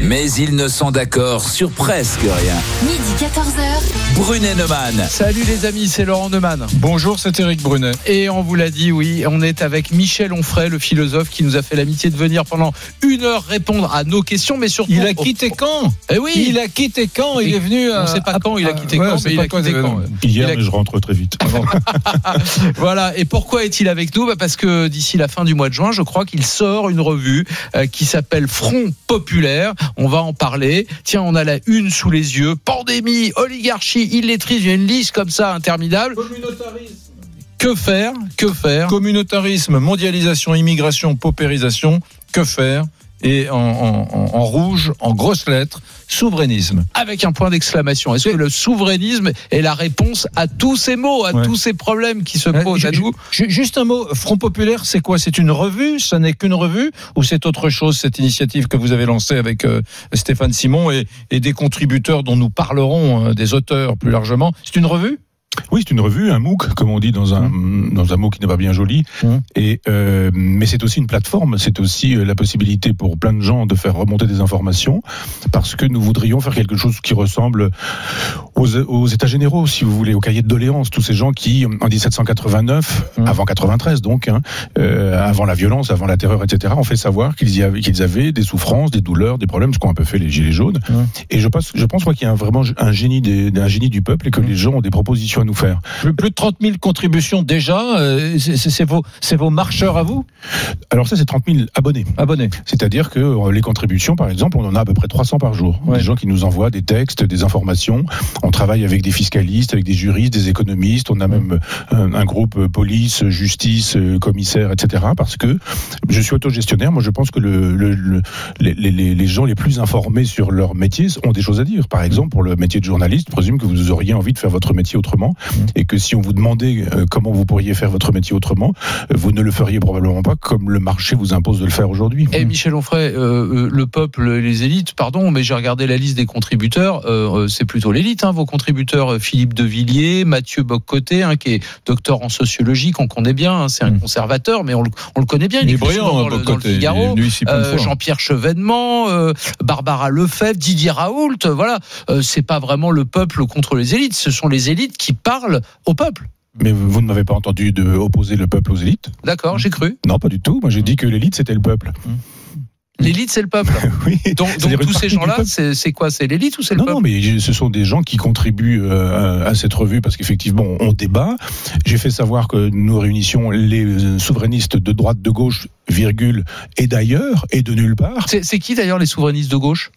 mais ils ne sont d'accord sur presque rien. Midi 14h. Brunet Neumann. Salut les amis, c'est Laurent Neumann. Bonjour, c'est Eric Brunet. Et on vous l'a dit, oui, on est avec Michel Onfray, le philosophe qui nous a fait l'amitié de venir pendant une heure répondre à nos questions, mais surtout. Il a quitté quand? Eh oui Il a quitté quand? Il est venu. On ne sait pas quand il a quitté quand, mais il a quitté quand. Hier, mais je rentre très vite. voilà. Et pourquoi est-il avec nous? Bah Parce que d'ici la fin du mois de juin, je crois qu'il sort une revue euh, qui s'appelle Front Populaire. On va en parler. Tiens, on a la une sous les yeux. Pandémie, oligarchie, illettrisme. Il y a une liste comme ça interminable. Que faire? Que faire? Communautarisme, mondialisation, immigration, paupérisation. Que faire? Et en, en, en, rouge, en grosses lettres, souverainisme. Avec un point d'exclamation. Est-ce que le souverainisme est la réponse à tous ces mots, à ouais. tous ces problèmes qui se posent euh, à nous Juste un mot, Front Populaire, c'est quoi? C'est une revue? Ce n'est qu'une revue? Ou c'est autre chose, cette initiative que vous avez lancée avec euh, Stéphane Simon et, et, des contributeurs dont nous parlerons, euh, des auteurs plus largement? C'est une revue? Oui, c'est une revue, un MOOC, comme on dit dans un mmh. dans un mot qui n'est pas bien joli. Mmh. Et euh, mais c'est aussi une plateforme, c'est aussi euh, la possibilité pour plein de gens de faire remonter des informations, parce que nous voudrions faire quelque chose qui ressemble aux, aux États généraux, si vous voulez, au cahier de doléances. Tous ces gens qui, en 1789, mmh. avant 93 donc, hein, euh, avant la violence, avant la terreur, etc., ont fait savoir qu'ils avaient, qu'ils avaient des souffrances, des douleurs, des problèmes, ce qu'ont un peu fait les gilets jaunes. Et je pense, je pense moi qu'il y a un, vraiment un génie des, un génie du peuple et que les gens ont des propositions nous faire. Plus, plus de 30 000 contributions déjà, euh, c'est vos, vos marcheurs à vous? Alors ça, c'est 30 000 abonnés. Abonnés. C'est-à-dire que euh, les contributions, par exemple, on en a à peu près 300 par jour. Ouais. Des gens qui nous envoient des textes, des informations. On travaille avec des fiscalistes, avec des juristes, des économistes. On a même un, un groupe police, justice, commissaire, etc. Parce que je suis autogestionnaire. Moi, je pense que le, le, le, les, les, les, gens les plus informés sur leur métier ont des choses à dire. Par exemple, pour le métier de journaliste, je présume que vous auriez envie de faire votre métier autrement et que si on vous demandait euh, comment vous pourriez faire votre métier autrement, euh, vous ne le feriez probablement pas comme le marché vous impose de le faire aujourd'hui. Et Michel Onfray, euh, le peuple, les élites, pardon, mais j'ai regardé la liste des contributeurs, euh, c'est plutôt l'élite, hein, vos contributeurs, Philippe de Villiers, Mathieu Boccoté, hein, qui est docteur en sociologie, qu'on connaît bien, hein, c'est un mmh. conservateur, mais on le, on le, connaît bien, il, il est brillant dans, dans le Figaro, euh, Jean-Pierre Chevènement, Barbara Lefebvre, Didier Raoult, voilà, c'est pas vraiment le peuple contre les élites, ce sont les élites qui parlent au peuple. Mais vous ne m'avez pas entendu de opposer le peuple aux élites D'accord, j'ai cru. Non, pas du tout. Moi, j'ai dit que l'élite, c'était le peuple. L'élite, c'est le peuple. oui. Donc, donc tous ces gens-là, c'est quoi C'est l'élite ou c'est le non, peuple Non, mais ce sont des gens qui contribuent euh, à cette revue parce qu'effectivement, on débat. J'ai fait savoir que nous réunissions les souverainistes de droite, de gauche, virgule, et d'ailleurs, et de nulle part. C'est qui d'ailleurs les souverainistes de gauche?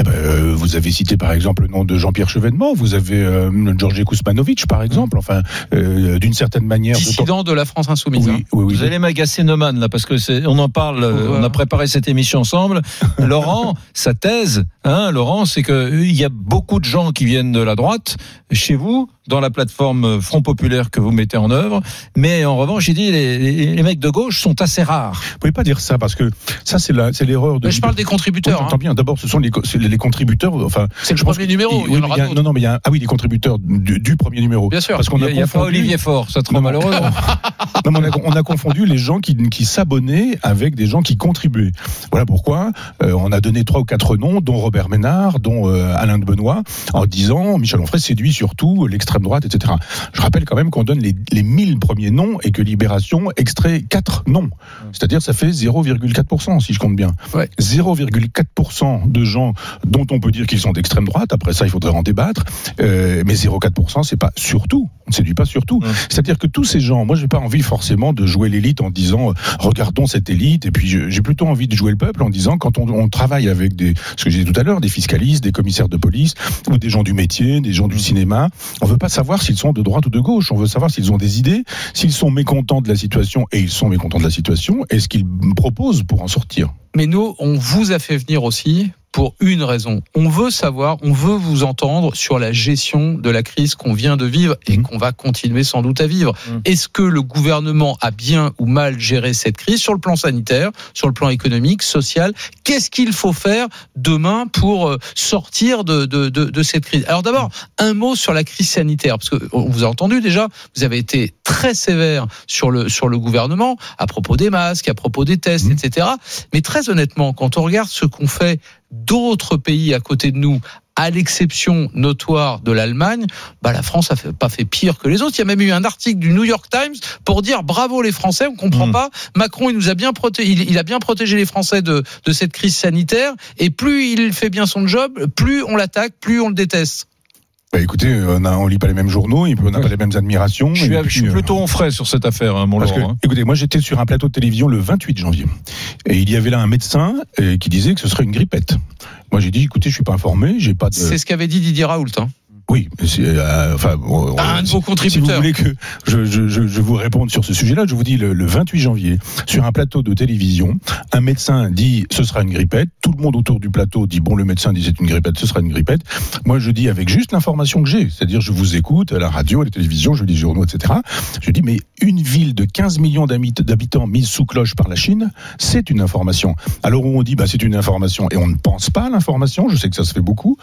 Eh ben, euh, vous avez cité par exemple le nom de Jean-Pierre Chevènement, vous avez euh, Georges Kousmanovic par exemple, enfin euh, d'une certaine manière. Dissident de, de, la France insoumise. Oui, hein. oui, oui, vous allez m'agacer Neumann là parce que c'est, on en parle, oh, on a préparé cette émission ensemble. Laurent, sa thèse, hein, Laurent, c'est que il y a beaucoup de gens qui viennent de la droite chez vous dans la plateforme Front Populaire que vous mettez en œuvre. Mais en revanche, j'ai dit les, les, les, mecs de gauche sont assez rares. Vous pouvez pas dire ça parce que ça c'est la, c'est l'erreur de. Mais je parle des contributeurs. Oui, hein. bien. D'abord, ce sont les, les contributeurs. Enfin, c'est le premier numéro. Il, oui, il y a, non, non, mais il y a ah oui, les contributeurs du, du premier numéro. Bien sûr. Parce qu'on a, il y a pas Olivier Faure, ça très malheureux. non, on, a, on a confondu les gens qui, qui s'abonnaient avec des gens qui contribuaient. Voilà pourquoi euh, on a donné trois ou quatre noms, dont Robert Ménard, dont euh, Alain de Benoît, en disant Michel Onfray séduit surtout l'extrême droite, etc. Je rappelle quand même qu'on donne les, les 1000 premiers noms et que Libération extrait 4 noms. C'est-à-dire ça fait 0,4% si je compte bien. Ouais. 0,4% de gens dont on peut dire qu'ils sont d'extrême droite, après ça il faudrait en débattre, euh, mais 0,4% c'est pas surtout, on ne séduit pas surtout. Ouais. C'est-à-dire que tous ces gens, moi j'ai pas envie forcément de jouer l'élite en disant euh, regardons cette élite, et puis j'ai plutôt envie de jouer le peuple en disant quand on, on travaille avec des, ce que j'ai dit tout à l'heure, des fiscalistes, des commissaires de police, ou des gens du métier, des gens du cinéma, on veut pas savoir s'ils sont de droite ou de gauche. On veut savoir s'ils ont des idées, s'ils sont mécontents de la situation, et ils sont mécontents de la situation, et ce qu'ils proposent pour en sortir. Mais nous, on vous a fait venir aussi pour une raison. On veut savoir, on veut vous entendre sur la gestion de la crise qu'on vient de vivre et Mhm. qu'on va continuer sans doute à vivre. Mhm. Est-ce que le gouvernement a bien ou mal géré cette crise sur le plan sanitaire, sur le plan économique, social? Qu'est-ce qu'il faut faire demain pour euh, sortir de, de, de, de cette crise? Alors d'abord, un mot sur la crise sanitaire, parce que on vous a entendu déjà, vous avez été très sévère sur le, sur le gouvernement à propos des masques, à propos des tests, Mhm. etc. Mais très honnêtement, quand on regarde ce qu'ont fait d'autres pays à côté de nous, à l'exception notoire de l'Allemagne, bah la France a fait, pas fait pire que les autres. Il y a même eu un article du New York Times pour dire bravo les Français, on comprend Mm. pas. Macron, il nous a bien protégé, il, il a bien protégé les Français de, de cette crise sanitaire. Et plus il fait bien son job, plus on l'attaque, plus on le déteste. Bah, écoutez, on, a, on lit pas les mêmes journaux, on n'a pas les mêmes admirations. Je suis, je euh, plutôt en frais sur cette affaire, hein, mon Parce que, hein. écoutez, moi j'étais sur un plateau de télévision le 28 janvier. Et il y avait là un médecin euh, qui disait que ce serait une grippette. Moi j'ai dit, écoutez, je suis pas informé, j'ai pas de. C'est ce qu'avait dit Didier Raoult. Hein. Oui, euh, enfin, on- Un de vos si vous contributeurs. voulez que je, je, je, je vous réponde sur ce sujet-là, je vous dis le, le 28 janvier, sur un plateau de télévision, un médecin dit ce sera une grippette, tout le monde autour du plateau dit bon le médecin dit c'est une grippette, ce sera une grippette. Moi je dis avec juste l'information que j'ai, c'est-à-dire je vous écoute à la radio, à la télévision, je lis les journaux, etc. Je dis mais une ville de 15 millions d'habit- d'habitants mise sous cloche par la Chine, c'est une information. Alors où on dit bah c'est une information et on ne pense pas à l'information, je sais que ça se fait beaucoup,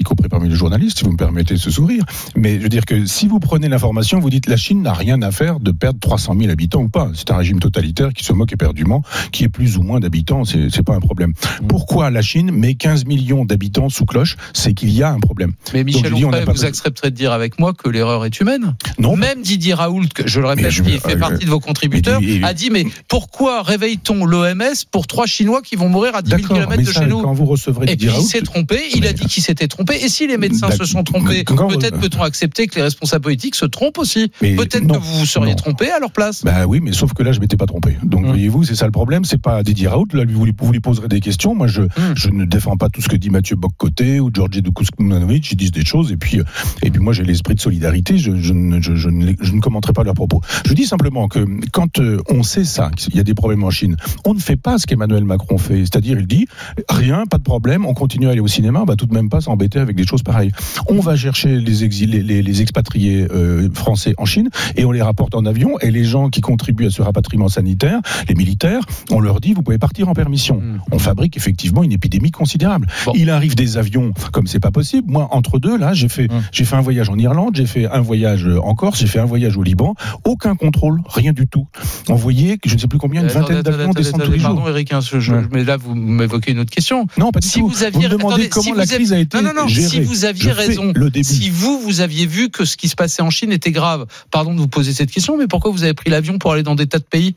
y compris parmi les journalistes, si vous me permettez de ce sourire. Mais je veux dire que si vous prenez l'information, vous dites la Chine n'a rien à faire de perdre 300 000 habitants ou pas. C'est un régime totalitaire qui se moque éperdument, qui est plus ou moins d'habitants, c'est c'est pas un problème. Pourquoi la Chine met 15 millions d'habitants sous cloche? C'est qu'il y a un problème. Mais Michel Donc, dis, Onfray, pas vous accepterez de dire avec moi que l'erreur est humaine? Non, Même Didier Raoult, que je le répète, je- qui fait euh, partie de vos contributeurs, mais- a dit mais pourquoi réveille-t-on l'OMS pour trois Chinois qui vont mourir à 10 000 d'accord. km de ça, chez nous? quand vous recevrez Didier il Raoult, s'est trompé, il a dit qu'il s'était trompé. Et si les médecins D'ac- se sont trompés, Quand- peut-être peut-on accepter que les responsables politiques se trompent aussi. Peut-être que vous vous seriez non. trompé à leur place. Bah oui, mais sauf que là, je m'étais pas trompé. Donc, Hum. voyez-vous, c'est ça le problème. C'est pas Didier Raoult. Là, vous lui, vous lui poserez des questions. Moi, je, je ne défends pas tout ce que dit Mathieu Boccoté ou Georgi Dukousmanovic. Ils disent des choses. Et puis, euh, et puis moi, j'ai l'esprit de solidarité. Je, je, ne- je, je ne, je ne commenterai pas leurs propos. Je dis simplement que quand euh, on sait ça, qu'il y a des problèmes en Chine, on ne fait pas ce qu'Emmanuel Macron fait. C'est-à-dire, il dit rien, pas de problème, on continue à aller au cinéma, on va tout de même pas s'embêter avec des choses pareilles. On va chercher les exilés, les, les expatriés euh, français en Chine et on les rapporte en avion. Et les gens qui contribuent à ce rapatriement sanitaire, les militaires, on leur dit vous pouvez partir en permission. Mm. On fabrique effectivement une épidémie considérable. Bon. Il arrive des avions comme c'est pas possible. Moi, entre deux, là, j'ai fait, Mm. j'ai fait un voyage en Irlande, j'ai fait un voyage en Corse, j'ai fait un voyage au Liban. Aucun contrôle, rien du tout. On voyait que je ne sais plus combien, une vingtaine d'avions descendent tous les jours. Pardon, Eric, hein, je- Ouais. mais là, vous m'évoquez une autre question. Non, pas du Si tout. vous aviez- me demandez attendez, comment si la vous avez- crise a été Non, non, non, si vous aviez Je raison. Si vous, vous aviez vu que ce qui se passait en Chine était grave, pardon de vous poser cette question, mais pourquoi vous avez pris l'avion pour aller dans des tas de pays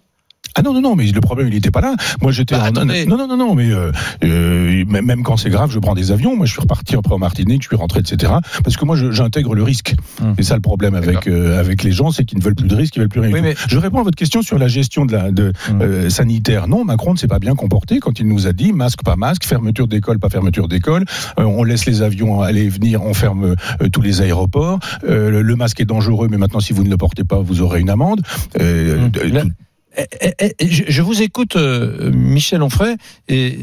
Ah non, non, non, mais le problème, il n'était pas là. Moi, j'étais Bah, en... Non, non, non, non, mais euh, euh, même quand c'est grave, je prends des avions. Moi, je suis reparti après en Martinique, je suis rentré, etc. Parce que moi, j'intègre le risque. Hum. C'est ça le problème avec euh, avec les gens, c'est qu'ils ne veulent plus de risque, ils veulent plus rien. Oui, mais- Je réponds à votre question sur la gestion de la de, Hum. sanitaire. Non, Macron ne s'est pas bien comporté quand il nous a dit masque, pas masque, fermeture d'école, pas fermeture d'école. On laisse les avions aller et venir, on ferme tous les aéroports. Le, masque est dangereux, mais maintenant, si vous ne le portez pas, vous aurez une amende. Hum. tout- je je vous écoute, euh, Michel Onfray, et,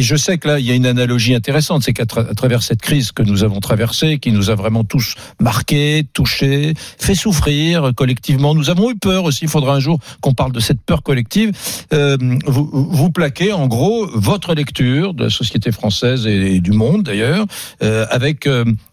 je sais que là, il y a une analogie intéressante, c'est qu'à travers cette crise que nous avons traversée, qui nous a vraiment tous marqués, touchés, fait souffrir collectivement, nous avons eu peur aussi, il faudra un jour qu'on parle de cette peur collective, euh, vous, plaquez en gros votre lecture de la société française et, du monde d'ailleurs, euh, avec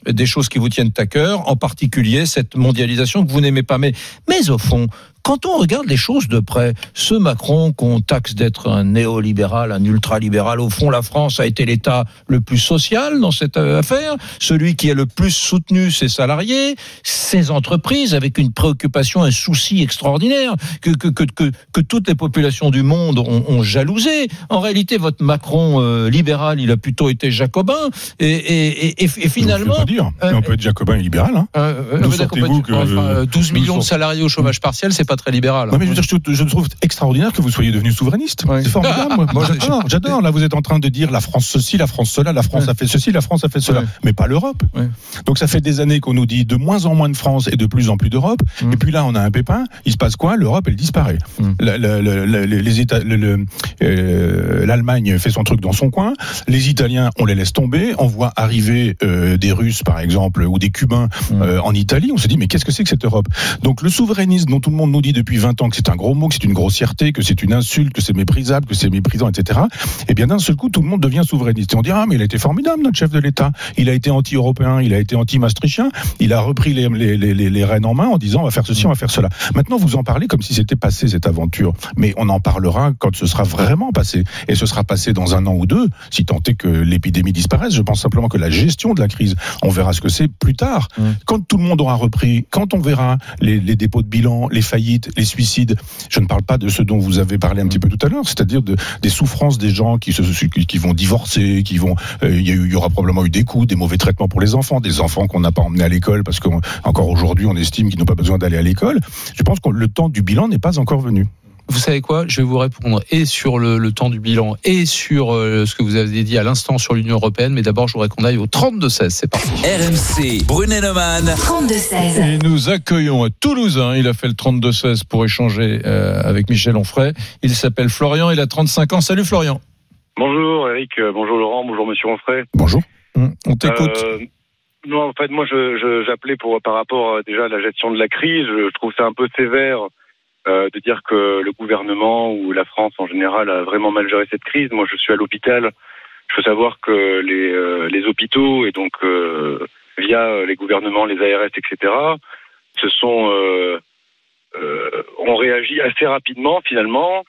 des choses qui vous tiennent à cœur, en particulier cette mondialisation que vous n'aimez pas. Mais, mais au fond, quand on regarde les choses de près, ce Macron qu'on taxe d'être un néolibéral, un ultralibéral, au fond, la France a été l'État le plus social dans cette euh, affaire, celui qui a le plus soutenu ses salariés, ses entreprises, avec une préoccupation, un souci extraordinaire que, que, que, que, que toutes les populations du monde ont, ont jalousé. En réalité, votre Macron euh, libéral, il a plutôt été jacobin, et, et, et, et Je ne finalement... veux pas dire. euh, on peut être jacobin et libéral. Hein. Euh, euh, D'où sortez-vous du- que- enfin, euh, 12 d'où millions de salariés au chômage partiel, c'est pas très libéral. Non, mais je, veux dire, je, je trouve extraordinaire que vous soyez devenu souverainiste. Ouais. C'est formidable. moi. J'adore. Là, vous êtes en train de dire la France ceci, la France cela, la France Ouais. a fait ceci, la France a fait cela, mais pas l'Europe. Donc ça fait des années qu'on nous dit de moins en moins de France et de plus en plus d'Europe. Mm. Et puis là, on a un pépin. Il se passe quoi? L'Europe, elle disparaît. Le- le- euh, l'Allemagne fait son truc dans son coin. Les Italiens, on les laisse tomber. On voit arriver euh, des Russes, par exemple, ou des Cubains Mm. euh, en Italie. On se dit, mais qu'est-ce que c'est que cette Europe? Donc le souverainisme dont tout le monde nous dit depuis 20 ans que c'est un gros mot, que c'est une grossièreté, que c'est une insulte, que c'est méprisable, que c'est méprisant, etc. Eh bien, d'un seul coup, tout le monde devient souverainiste. Et on dit, ah, mais il a été formidable, notre chef de l'État. Il a été anti-européen, il a été anti-maastrichtien. Il a repris les, les, les, les- rênes en main en disant, on va faire ceci, on va faire cela. Maintenant, vous en parlez comme si c'était passé, cette aventure. Mais on en parlera quand ce sera vraiment passé. Et ce sera passé dans un an ou deux, si tant est que l'épidémie disparaisse. Je pense simplement que la gestion de la crise, on verra ce que c'est plus tard. Mm. Quand tout le monde aura repris, quand on verra les dépôts de bilan, les faillites, les suicides, je ne parle pas de ce dont vous avez parlé un petit peu tout à l'heure, c'est-à-dire de, des souffrances des gens qui, se, qui, qui vont divorcer, qui vont, euh, il y, a eu- il y aura probablement eu des coups, des mauvais traitements pour les enfants, des enfants qu'on n'a pas emmenés à l'école parce qu'encore aujourd'hui on estime qu'ils n'ont pas besoin d'aller à l'école. Je pense que le temps du bilan n'est pas encore venu. Vous savez quoi Je vais vous répondre et sur le, le temps du bilan et sur euh, ce que vous avez dit à l'instant sur l'Union européenne. Mais d'abord, je voudrais qu'on aille au 32-16. C'est parti. RMC, Brunet-Neumann. 32-16. Et nous accueillons à Toulouse, hein, il a fait le 32-16 pour échanger euh, avec Michel Onfray. Il s'appelle Florian, il a 35 ans. Salut Florian. Bonjour Eric, euh, bonjour Laurent, bonjour Monsieur Onfray. Bonjour. On t'écoute. Euh, non, en fait, moi, je, je- j'appelais pour par rapport euh, déjà à la gestion de la crise. Je, je trouve ça un peu sévère euh, de dire que le gouvernement ou la France en général a vraiment mal géré cette crise. Moi, je suis à l'hôpital. Je veux savoir que les, euh, les hôpitaux et donc euh, via les gouvernements, les ARS, etc., se sont ont réagi assez rapidement finalement.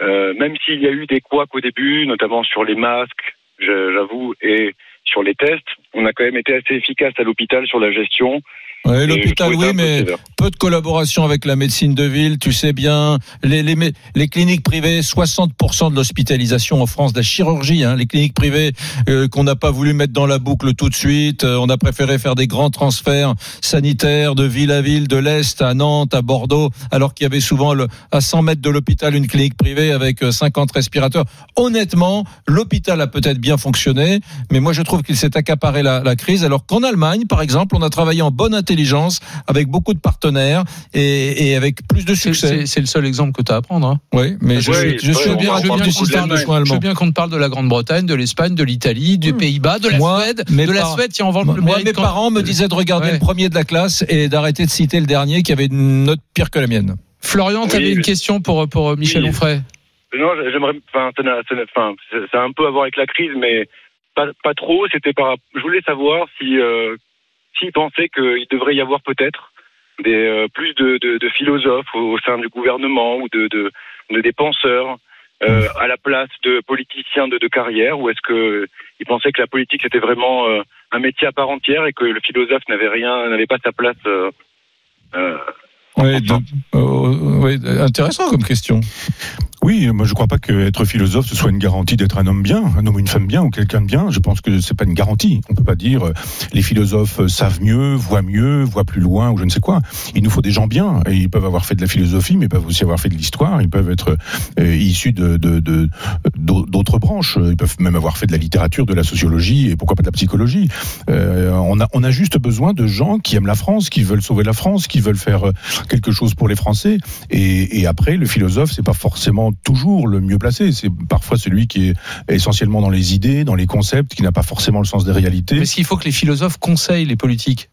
Même s'il y a eu des couacs au début, notamment sur les masques, j'avoue, et sur les tests, on a quand même été assez efficace à l'hôpital sur la gestion. Ouais, L'hôpital, oui, peu mais peu de collaboration avec la médecine de ville, tu sais bien. Les, les, les cliniques privées, 60% de l'hospitalisation en France, de la chirurgie, hein, les cliniques privées euh, qu'on n'a pas voulu mettre dans la boucle tout de suite. Euh, on a préféré faire des grands transferts sanitaires de ville à ville, de l'Est à Nantes, à Bordeaux, alors qu'il y avait souvent le, à 100 mètres de l'hôpital une clinique privée avec euh, 50 respirateurs. Honnêtement, l'hôpital a peut-être bien fonctionné, mais moi je trouve qu'il s'est accaparé la, la crise, alors qu'en Allemagne, par exemple, on a travaillé en bonne intelligence avec beaucoup de partenaires et, et avec plus de succès. c'est- le seul exemple que tu as à prendre. hein. Oui, mais je, Oui, suis- je suis oui, bien parle du du système de soins Je veux allemand. bien qu'on te parle de la Grande-Bretagne, de l'Espagne, de l'Italie, des Hmm. Pays-Bas, de la Moi, Suède. mes De la parents- Suède, tiens, on Moi, le moi, mes quand- parents me disaient de regarder Ouais. le premier de la classe et d'arrêter de citer le dernier qui avait une note pire que la mienne. Florian, tu avais Oui, une question pour, pour Michel Oui. Onfray. Non, j'aimerais, enfin, ça n'a- enfin, c'est- ça a un peu à voir avec la crise, mais pas, pas trop. C'était par, je voulais savoir si, euh, s'ils pensaient qu'il devrait y avoir peut-être des euh, plus de, de, de philosophes au, au sein du gouvernement ou de, de, de des penseurs euh, à la place de politiciens de, de carrière, ou est-ce que ils pensaient que la politique c'était vraiment euh, un métier à part entière et que le philosophe n'avait rien, n'avait pas sa place. euh, euh, Oui, donc, euh, oui, intéressant comme question. Oui, moi je ne crois pas qu'être philosophe ce soit une garantie d'être un homme bien, un homme ou une femme bien ou quelqu'un de bien. Je pense que c'est pas une garantie. On peut pas dire euh, les philosophes euh, savent mieux, voient mieux, voient plus loin ou je ne sais quoi. Il nous faut des gens bien et ils peuvent avoir fait de la philosophie, mais ils peuvent aussi avoir fait de l'histoire. Ils peuvent être euh, issus de de- de- d'au- d'autres branches. Ils peuvent même avoir fait de la littérature, de la sociologie et pourquoi pas de la psychologie. Euh, on a on a juste besoin de gens qui aiment la France, qui veulent sauver la France, qui veulent faire euh, quelque chose pour les Français. Et, et après, le philosophe, c'est pas forcément toujours le mieux placé. C'est parfois celui qui est essentiellement dans les idées, dans les concepts, qui n'a pas forcément le sens des réalités. Mais est-ce qu'il faut que les philosophes conseillent les politiques?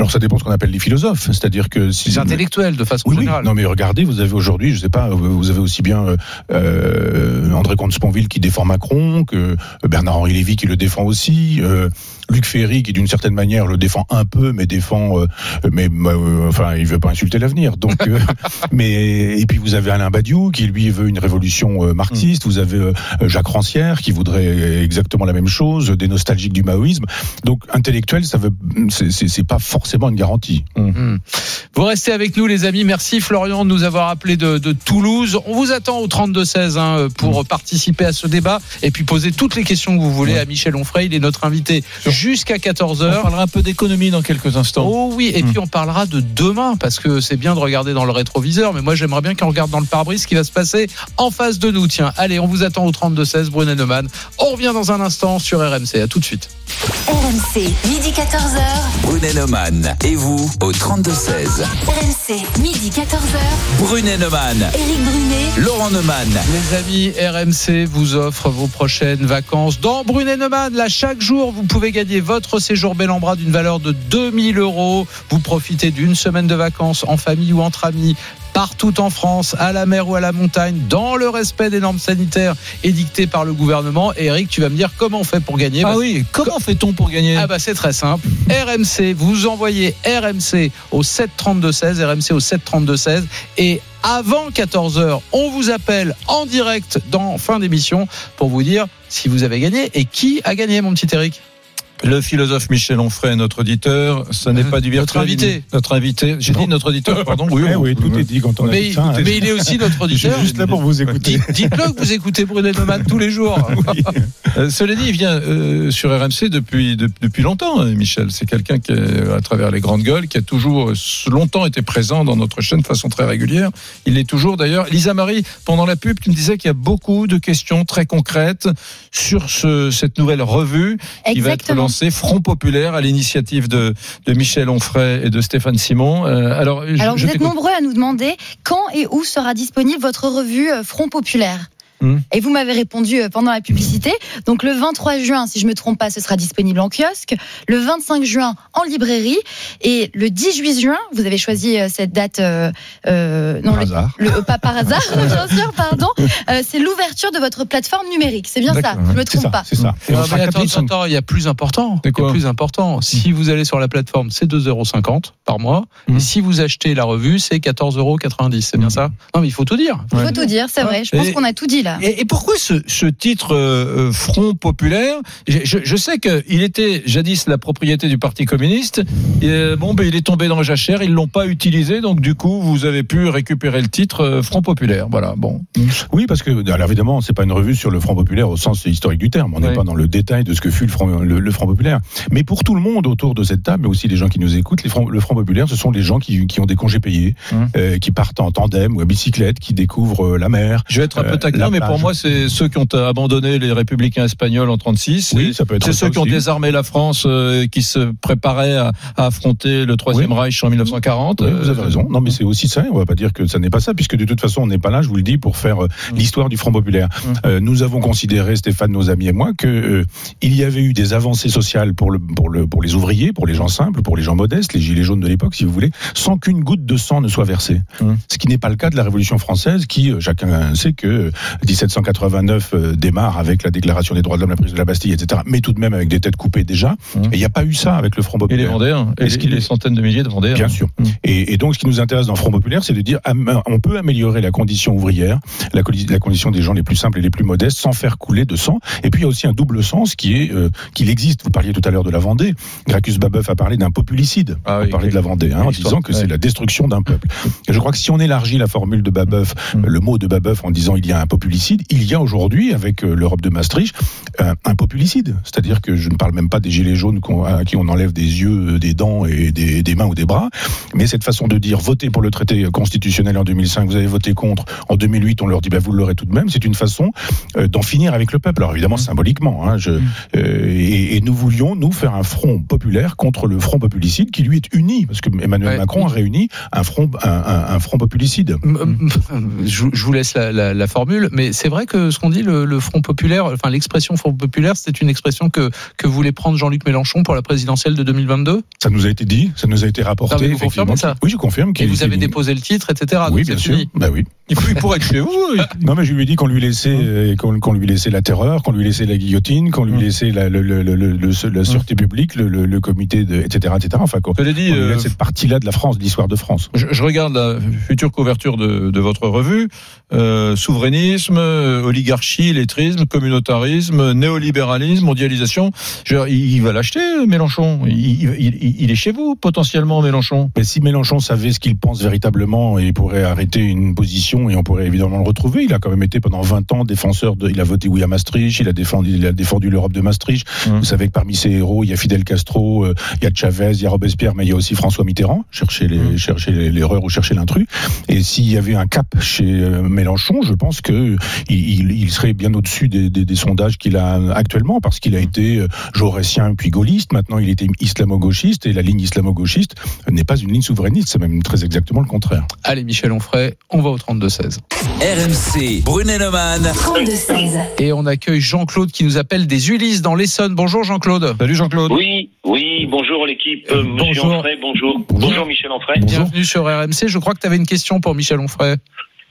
Alors ça dépend de ce qu'on appelle les philosophes. C'est-à-dire que si Les intellectuels, de façon oui, oui. générale. Non, mais regardez, vous avez aujourd'hui, je sais pas, vous avez aussi bien euh, euh, André Comte-Sponville qui défend Macron, que Bernard-Henri Lévy qui le défend aussi, euh, Luc Ferry qui d'une certaine manière le défend un peu, mais défend, euh, mais euh, enfin, il veut pas insulter l'avenir. Donc, euh, mais et puis vous avez Alain Badiou qui lui veut une révolution euh, marxiste. Vous avez Jacques Rancière qui voudrait exactement la même chose, des nostalgiques du maoïsme. Donc intellectuel, ça veut, c'est pas forcément forcément une garantie. Mmh. Vous restez avec nous, les amis. Merci Florian de nous avoir appelé de, de Toulouse. On vous attend au 32-16 hein, pour mmh. participer à ce débat et puis poser toutes les questions que vous voulez à Michel Onfray. Il est notre invité jusqu'à 14h. On parlera un peu d'économie dans quelques instants. Oh oui, et mmh. puis on parlera de demain parce que c'est bien de regarder dans le rétroviseur, mais moi j'aimerais bien qu'on regarde dans le pare-brise ce qui va se passer en face de nous. Tiens, allez, on vous attend au 32-16, Brunet Neumann. On revient dans un instant sur RMC. À tout de suite. RMC, midi 14h. Brunet Neumann et vous au 32-16. RMC, midi 14h. Brunet Neumann. Éric Brunet. Laurent Neumann. Les amis, RMC vous offre vos prochaines vacances dans Brunet Neumann. Là, chaque jour, vous pouvez gagner votre séjour bel en bras d'une valeur de 2000 euros. Vous profitez d'une semaine de vacances en famille ou entre amis partout en France, à la mer ou à la montagne, dans le respect des normes sanitaires édictées par le gouvernement. Et Eric, tu vas me dire comment on fait pour gagner Ah oui, comment fait-on pour gagner? Ah bah c'est très simple. RMC, vous envoyez RMC au 732-16, RMC au 732-16 et avant 14h, on vous appelle en direct dans fin d'émission pour vous dire si vous avez gagné et qui a gagné, mon petit Eric? Le philosophe Michel Onfray, notre auditeur, ce n'est pas du Notre invité. Notre invité. J'ai dit notre auditeur, pardon. Oui, oui, tout est dit quand on a mais, dit ça. mais il est aussi notre auditeur. Je suis juste là pour vous écouter. Dites-le que vous écoutez Brunet Neumann tous les jours. euh, cela dit, il vient euh, sur RMC depuis, de, depuis longtemps, hein, Michel. C'est quelqu'un qui, à travers les grandes gueules, qui a toujours longtemps été présent dans notre chaîne de façon très régulière. Il l'est toujours d'ailleurs. Lisa Marie, pendant la pub, tu me disais qu'il y a beaucoup de questions très concrètes sur ce, cette nouvelle revue Exactement. qui va être lancée Front Populaire à l'initiative de, de, Michel Onfray et de Stéphane Simon. Euh, alors, je, alors vous je êtes nombreux à nous demander quand et où sera disponible votre revue euh, Front Populaire? Mmh. Et vous m'avez répondu euh, pendant la publicité. Donc le 23 juin, si je me trompe pas, ce sera disponible en kiosque. Le 25 juin en librairie et le 18 juin, vous avez choisi euh, cette date. Euh, euh, non, Par le, hasard. le- euh, pas par hasard, bien sûr, pardon. Euh, c'est l'ouverture de votre plateforme numérique. C'est bien ça. Je me trompe ça, pas. c'est ça. Et on Ah, attends, attends, il y a plus important. Il y a plus important. Si vous allez sur la plateforme, c'est 2,50 euros par mois. Et si vous achetez la revue, c'est 14,90 euros. C'est bien ça? Non, mais il faut tout dire. Il faut tout dire, c'est vrai. Je pense qu'on a tout dit là. Et, et pourquoi ce, ce titre euh, euh, Front Populaire? Je, je, je sais qu'il était jadis la propriété du Parti communiste. Et, euh, bon, ben, il est tombé dans le jachère, ils l'ont pas utilisé, donc du coup, vous avez pu récupérer le titre euh, Front Populaire. Voilà, bon. Oui, parce que, alors évidemment, c'est pas une revue sur le Front Populaire au sens historique du terme. On n'est Oui. pas dans le détail de ce que fut le Front, le, le Front Populaire. Mais pour tout le monde autour de cette table, mais aussi les gens qui nous écoutent, les Front- le Front Populaire, ce sont les gens qui, qui ont des congés payés, Hum. euh, qui partent en tandem ou à bicyclette, qui découvrent euh, la mer. Je vais être un peu taquin, la mais pour moi, c'est ceux qui ont abandonné les républicains espagnols en 36. Oui, ça peut être C'est ceux qui ont désarmé la France, euh, qui se préparaient à, à affronter le Troisième Oui. Reich en 1940. Oui, vous avez Euh, raison. Non, mais c'est aussi ça. On va pas dire que ça n'est pas ça, puisque de toute façon, on n'est pas là. Je vous le dis pour faire euh, l'histoire du Front populaire. Mm. Euh, nous avons considéré, Stéphane, nos amis et moi, que euh, il y avait eu des avancées sociales pour le pour le pour les ouvriers, pour les gens simples, pour les gens modestes, les gilets jaunes de l'époque, si vous voulez, sans qu'une goutte de sang ne soit versée. Mm. Ce qui n'est pas le cas de la Révolution française, qui chacun sait que 1789 euh, démarre avec la Déclaration des droits de l'homme, la prise de la Bastille, etc. Mais tout de même avec des têtes coupées déjà. Mm. Et il n'y a pas eu ça avec le Front Et les populaire. Vendéens, et les, centaines de milliers de Vendéens. Bien sûr. Mm. Et, et donc, ce qui nous intéresse dans Front Populaire, c'est de dire am- on peut améliorer la condition ouvrière, la, condition des gens les plus simples et les plus modestes, sans faire couler de sang. Et puis, il y a aussi un double sens qui est euh, qu'il existe. Vous parliez tout à l'heure de la Vendée. Gracchus Babeuf a parlé d'un populicide. Ah on oui, parlait de la Vendée, hein, en disant que c'est la destruction d'un peuple. Et je crois que si on élargit la formule de Babeuf, Mm. le mot de Babeuf, en disant il y a un populicide, il y a aujourd'hui, avec euh, l'Europe de Maastricht, un, populicide. C'est-à-dire que je ne parle même pas des gilets jaunes à qui on enlève des yeux, euh, des dents et des, des mains ou des bras, mais cette façon de dire voter pour le traité constitutionnel en 2005, vous avez voté contre, en 2008 on leur dit bah, vous l'aurez tout de même, c'est une façon euh, d'en finir avec le peuple. Alors évidemment symboliquement, hein, je, euh, et, et nous voulions nous faire un front populaire contre le front populicide qui lui est uni, parce que Emmanuel Ouais. Macron a réuni un front, un, un- un front populicide. Je, je vous laisse la, la- la formule, mais c'est vrai que ce qu'on dit, le, le Front populaire, enfin l'expression Front populaire, c'est une expression que, que voulait prendre Jean-Luc Mélenchon pour la présidentielle de 2022. Ça nous a été dit, ça nous a été rapporté. Non, mais vous confirmez ça? Oui, je confirme. Et vous avez une- déposé le titre, etc. Oui, bien sûr. Bah oui. Il, pourrait être chez vous. Non, mais je lui ai dit qu'on lui laissait, euh, qu'on qu'on lui laissait la terreur, qu'on lui laissait la guillotine, qu'on lui Mm. laissait la, le, la sûreté publique, le, comité, de, etc., etc. Enfin, qu'on dit. euh, cette partie-là de la France, de l'histoire de France. Je, je regarde la future couverture de, de votre revue, euh, souverainisme, oligarchie, lettrisme, communautarisme, néolibéralisme, mondialisation. Dire, il va l'acheter, Mélenchon. Il, il- il est chez vous, potentiellement, Mélenchon. Mais si Mélenchon savait ce qu'il pense véritablement, il pourrait arrêter une position et on pourrait évidemment le retrouver. Il a quand même été pendant 20 ans défenseur de. Il a voté oui à Maastricht, il a défendu, il a défendu l'Europe de Maastricht. Mmh. Vous savez que parmi ses héros, il y a Fidel Castro, euh, il y a Chavez, il y a Robespierre, mais il y a aussi François Mitterrand. Chercher les, Mmh. l'erreur ou chercher l'intrus. Et s'il y avait un cap chez euh, Mélenchon, je pense que il, serait bien au-dessus des, des- des sondages qu'il a actuellement, parce qu'il a été euh, jaurétien puis gaulliste. Maintenant, il était islamo-gauchiste et la ligne islamo-gauchiste n'est pas une ligne souverainiste, c'est même très exactement le contraire. Allez, Michel Onfray, on va au 32-16. RMC, Brunet-Neumann. 32-16. Et on accueille Jean-Claude qui nous appelle des Ulysses dans l'Essonne. Bonjour Jean-Claude. Salut Jean-Claude. Oui, oui, bonjour l'équipe, euh, monsieur bonjour. Onfray, bonjour. Bonjour Michel Onfray. Bienvenue sur RMC. Je crois que tu avais une question pour Michel Onfray.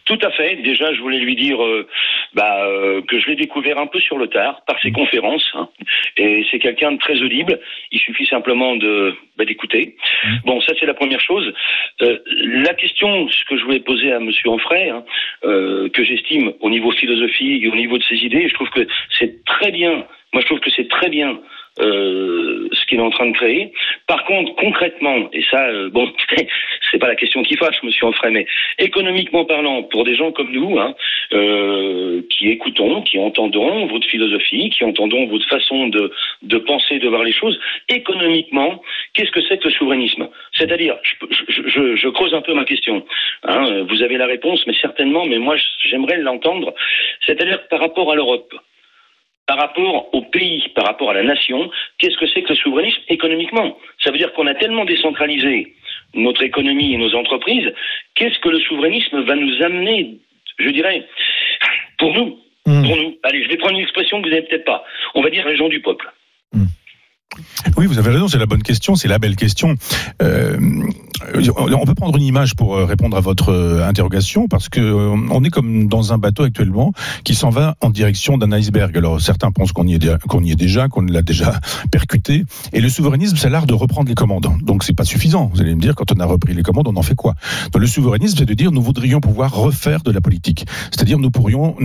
Tout à fait. Déjà, je voulais lui dire euh, bah, euh, que je l'ai découvert un peu sur le tard par ses conférences. hein. et c'est quelqu'un de très audible. Il suffit simplement de bah, d'écouter. Bon, ça c'est la première chose. Euh, la question, ce que je voulais poser à Monsieur Onfray, hein, euh, que j'estime au niveau philosophie et au niveau de ses idées, je trouve que c'est très bien. Moi, je trouve que c'est très bien euh, ce qu'il est en train de créer. Par contre, concrètement, et ça, euh, bon, c'est pas la question qui fâche, Monsieur Onfray, mais économiquement parlant, pour des gens comme nous, hein, euh, qui écoutons, qui entendons votre philosophie, qui entendons votre façon de, de penser, de voir les choses, économiquement, qu'est-ce que c'est que le souverainisme? C'est-à-dire, je, je, je, je creuse un peu ma question. Hein, vous avez la réponse, mais certainement, mais moi, j'aimerais l'entendre. C'est-à-dire par rapport à l'Europe par rapport au pays, par rapport à la nation, qu'est-ce que c'est que le souverainisme économiquement? Ça veut dire qu'on a tellement décentralisé notre économie et nos entreprises, qu'est-ce que le souverainisme va nous amener, je dirais, pour nous? Mmh. Pour nous. Allez, je vais prendre une expression que vous n'avez peut-être pas. On va dire les gens du peuple. Oui, vous avez raison, c'est la bonne question, c'est la belle question. Euh, on peut prendre une image pour euh, répondre à votre euh, interrogation, parce que on est comme dans un bateau actuellement qui s'en va en direction d'un iceberg. Alors certains pensent qu'on y y est déjà, qu'on l'a déjà percuté. Et le souverainisme, c'est l'art de reprendre les commandes. Donc c'est pas suffisant. Vous allez me dire, quand on a repris les commandes, on en fait quoi? Le souverainisme, c'est de dire, nous voudrions pouvoir refaire de la politique. C'est-à-dire, nous pourrions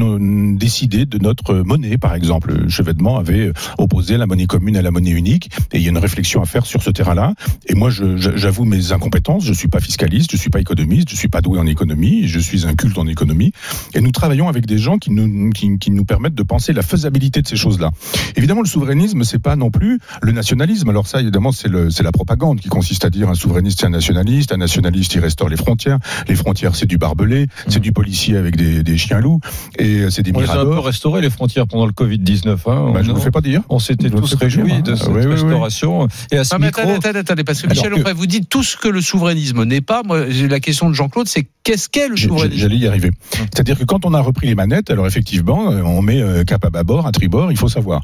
décider de notre monnaie, par exemple. Le Chevènement avait opposé la monnaie commune à la monnaie unique. Et il y a une réflexion à faire sur ce terrain-là. Et moi, j'avoue mes incompétences. Je suis pas fiscaliste, je suis pas économiste, je suis pas doué en économie, je suis un culte en économie. Et nous travaillons avec des gens qui nous, qui, qui nous permettent de penser la faisabilité de ces choses-là. Évidemment, le souverainisme, c'est pas non plus le nationalisme. Alors ça, évidemment, c'est la propagande qui consiste à dire un souverainiste, c'est un nationaliste, un nationaliste, il restaure les frontières. Les frontières, c'est du barbelé, c'est du policier avec des, des chiens loups, et c'est des On les a un peu miradors. restauré les frontières pendant le Covid-19. Hein. Bah, je ne le fais pas dire. on s'était tous réjouis hein. de cette Oui, restauration. Et à ce mais micro, attendez, attendez, attendez, parce que Michel que- Onfray, vous dites tout ce que le souverainisme n'est pas. Moi, la question de Jean-Claude, c'est qu'est-ce qu'est le souverainisme? J'allais y arriver. C'est-à-dire que quand on a repris les manettes, alors effectivement, euh, on met euh, cap à bâbord, à tribord, il faut savoir.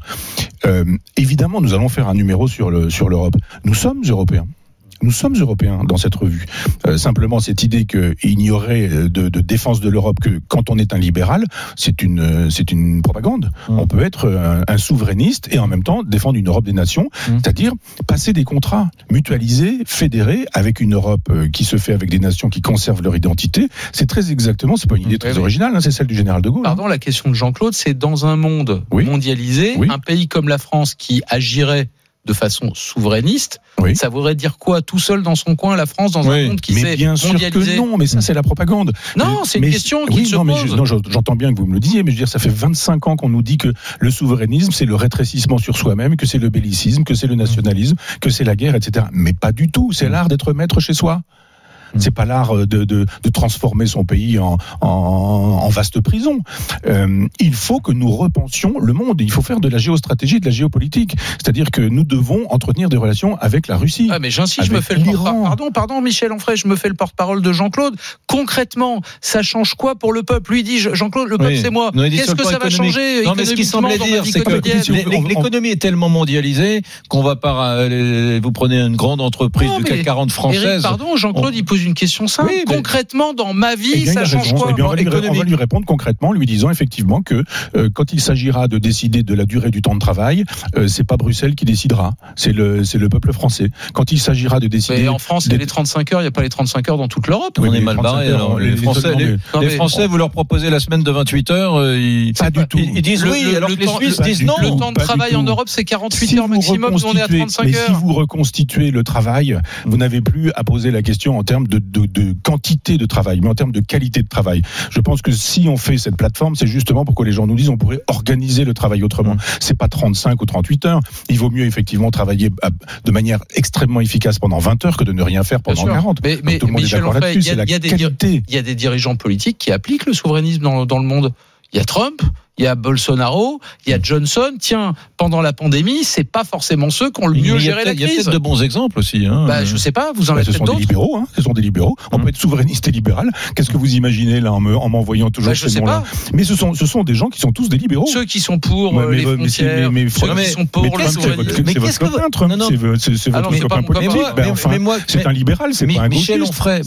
Euh, évidemment, nous allons faire un numéro sur le sur l'Europe. Nous sommes européens. Nous sommes européens dans cette revue. Euh, simplement, cette idée qu'il n'y aurait euh, de, de défense de l'Europe que quand on est un libéral, c'est une euh, c'est une propagande. Mm. On peut être un, un souverainiste et en même temps défendre une Europe des nations, Mm. c'est-à-dire passer des contrats mutualisés, fédérés, avec une Europe qui se fait avec des nations qui conservent leur identité. C'est très exactement, c'est pas une idée très Oui, oui. originale, hein, c'est celle du général de Gaulle. hein. Pardon, la question de Jean-Claude, c'est dans un monde Oui. mondialisé, Oui. un pays comme la France qui agirait de façon souverainiste, Oui. ça voudrait dire quoi Tout seul dans son coin, la France, dans Oui. un monde qui mais s'est bien sûr mondialisé que non, mais ça c'est la propagande. Non, c'est une Mais- question qui oui, se non, mais pose. je- non, je- j'entends bien que vous me le disiez, mais je veux dire, ça fait 25 ans qu'on nous dit que le souverainisme, c'est le rétrécissement sur soi-même, que c'est le bellicisme, que c'est le nationalisme, que c'est la guerre, etc. Mais pas du tout. C'est l'art d'être maître chez soi. C'est pas l'art euh, de, de, de transformer son pays en, en, en vaste prison. Euh, il faut que nous repensions le monde. Il faut faire de la géostratégie et de la géopolitique. C'est-à-dire que nous devons entretenir des relations avec la Russie. Ah, mais j'insiste, je me fais le. Pardon, pardon, Michel Onfray, je me fais le porte-parole de Jean-Claude. Concrètement, ça change quoi pour le peuple? Lui dit, Jean-Claude, le peuple Oui. c'est moi. Qu'est-ce que ça va changer Non, mais ce qu'il semblait dire, c'est que l'économie est tellement mondialisée qu'on va par, euh, vous prenez une grande entreprise Non, du CAC 40 Eric, française. pardon, Jean-Claude, On- il pose pose une question simple. Oui, mais- Concrètement, dans ma Eh vie, bien, il ça change quoi Eh bien, on, va lui, on va économique lui répondre concrètement, en lui disant effectivement que euh, quand il s'agira de décider de la durée du temps de travail, euh, c'est pas Bruxelles qui décidera, c'est le c'est le peuple français. Quand il s'agira de décider, Mais en France, il y a les 35 heures, il n'y a pas les 35 heures dans toute l'Europe. on mais est mal 35 barré. les- Les, Français, les, Non, les vous leur proposez la semaine de 28 heures. euh, ils, Pas du tout. Ils, ils disent Le- oui, le- alors le que les Suisses disent non. Le temps de travail en. Europe, c'est 48 Si heures maximum, nous on est à reconstituez- 35 mais heures. si vous reconstituez le travail, vous n'avez plus à poser la question en termes de, de, de quantité de travail, mais en termes de qualité de travail. Je pense que si on fait cette plateforme, c'est justement pour que les gens nous disent on pourrait organiser le travail autrement. C'est pas 35 ou 38 heures. Il vaut mieux effectivement travailler à- de manière extrêmement efficace pendant 20 heures que de ne rien faire pendant sûr. 40. Mais, tout le monde est d'accord là-dessus. il y a des dirigeants politiques qui appliquent le souverainisme dans, dans le monde. Il y a Trump, il y a Bolsonaro, il y a Johnson. Tiens, pendant la pandémie, c'est pas forcément ceux qui ont le mieux géré la peut-être- il y a crise. peut-être de bons exemples aussi. Hein. Bah, je sais pas, vous en Bah, avez ce sont des libéraux, hein. Ce sont des libéraux. On Hum. peut être souverainiste et libéral. Qu'est-ce que vous imaginez là en me- en m'envoyant toujours Bah, je ces sais noms-là pas. Mais ce sont, ce sont des gens qui sont tous des libéraux. Ceux qui sont pour Ouais, euh, mais- les frontières, mais- mais- ceux mais- qui sont pour mais le souverainisme. Mais qu'est-ce votre que. C'est Ah votre copain copain. politique. Mais Ben, c'est mais- un libéral, c'est pas un Michel gauchiste. Onfray,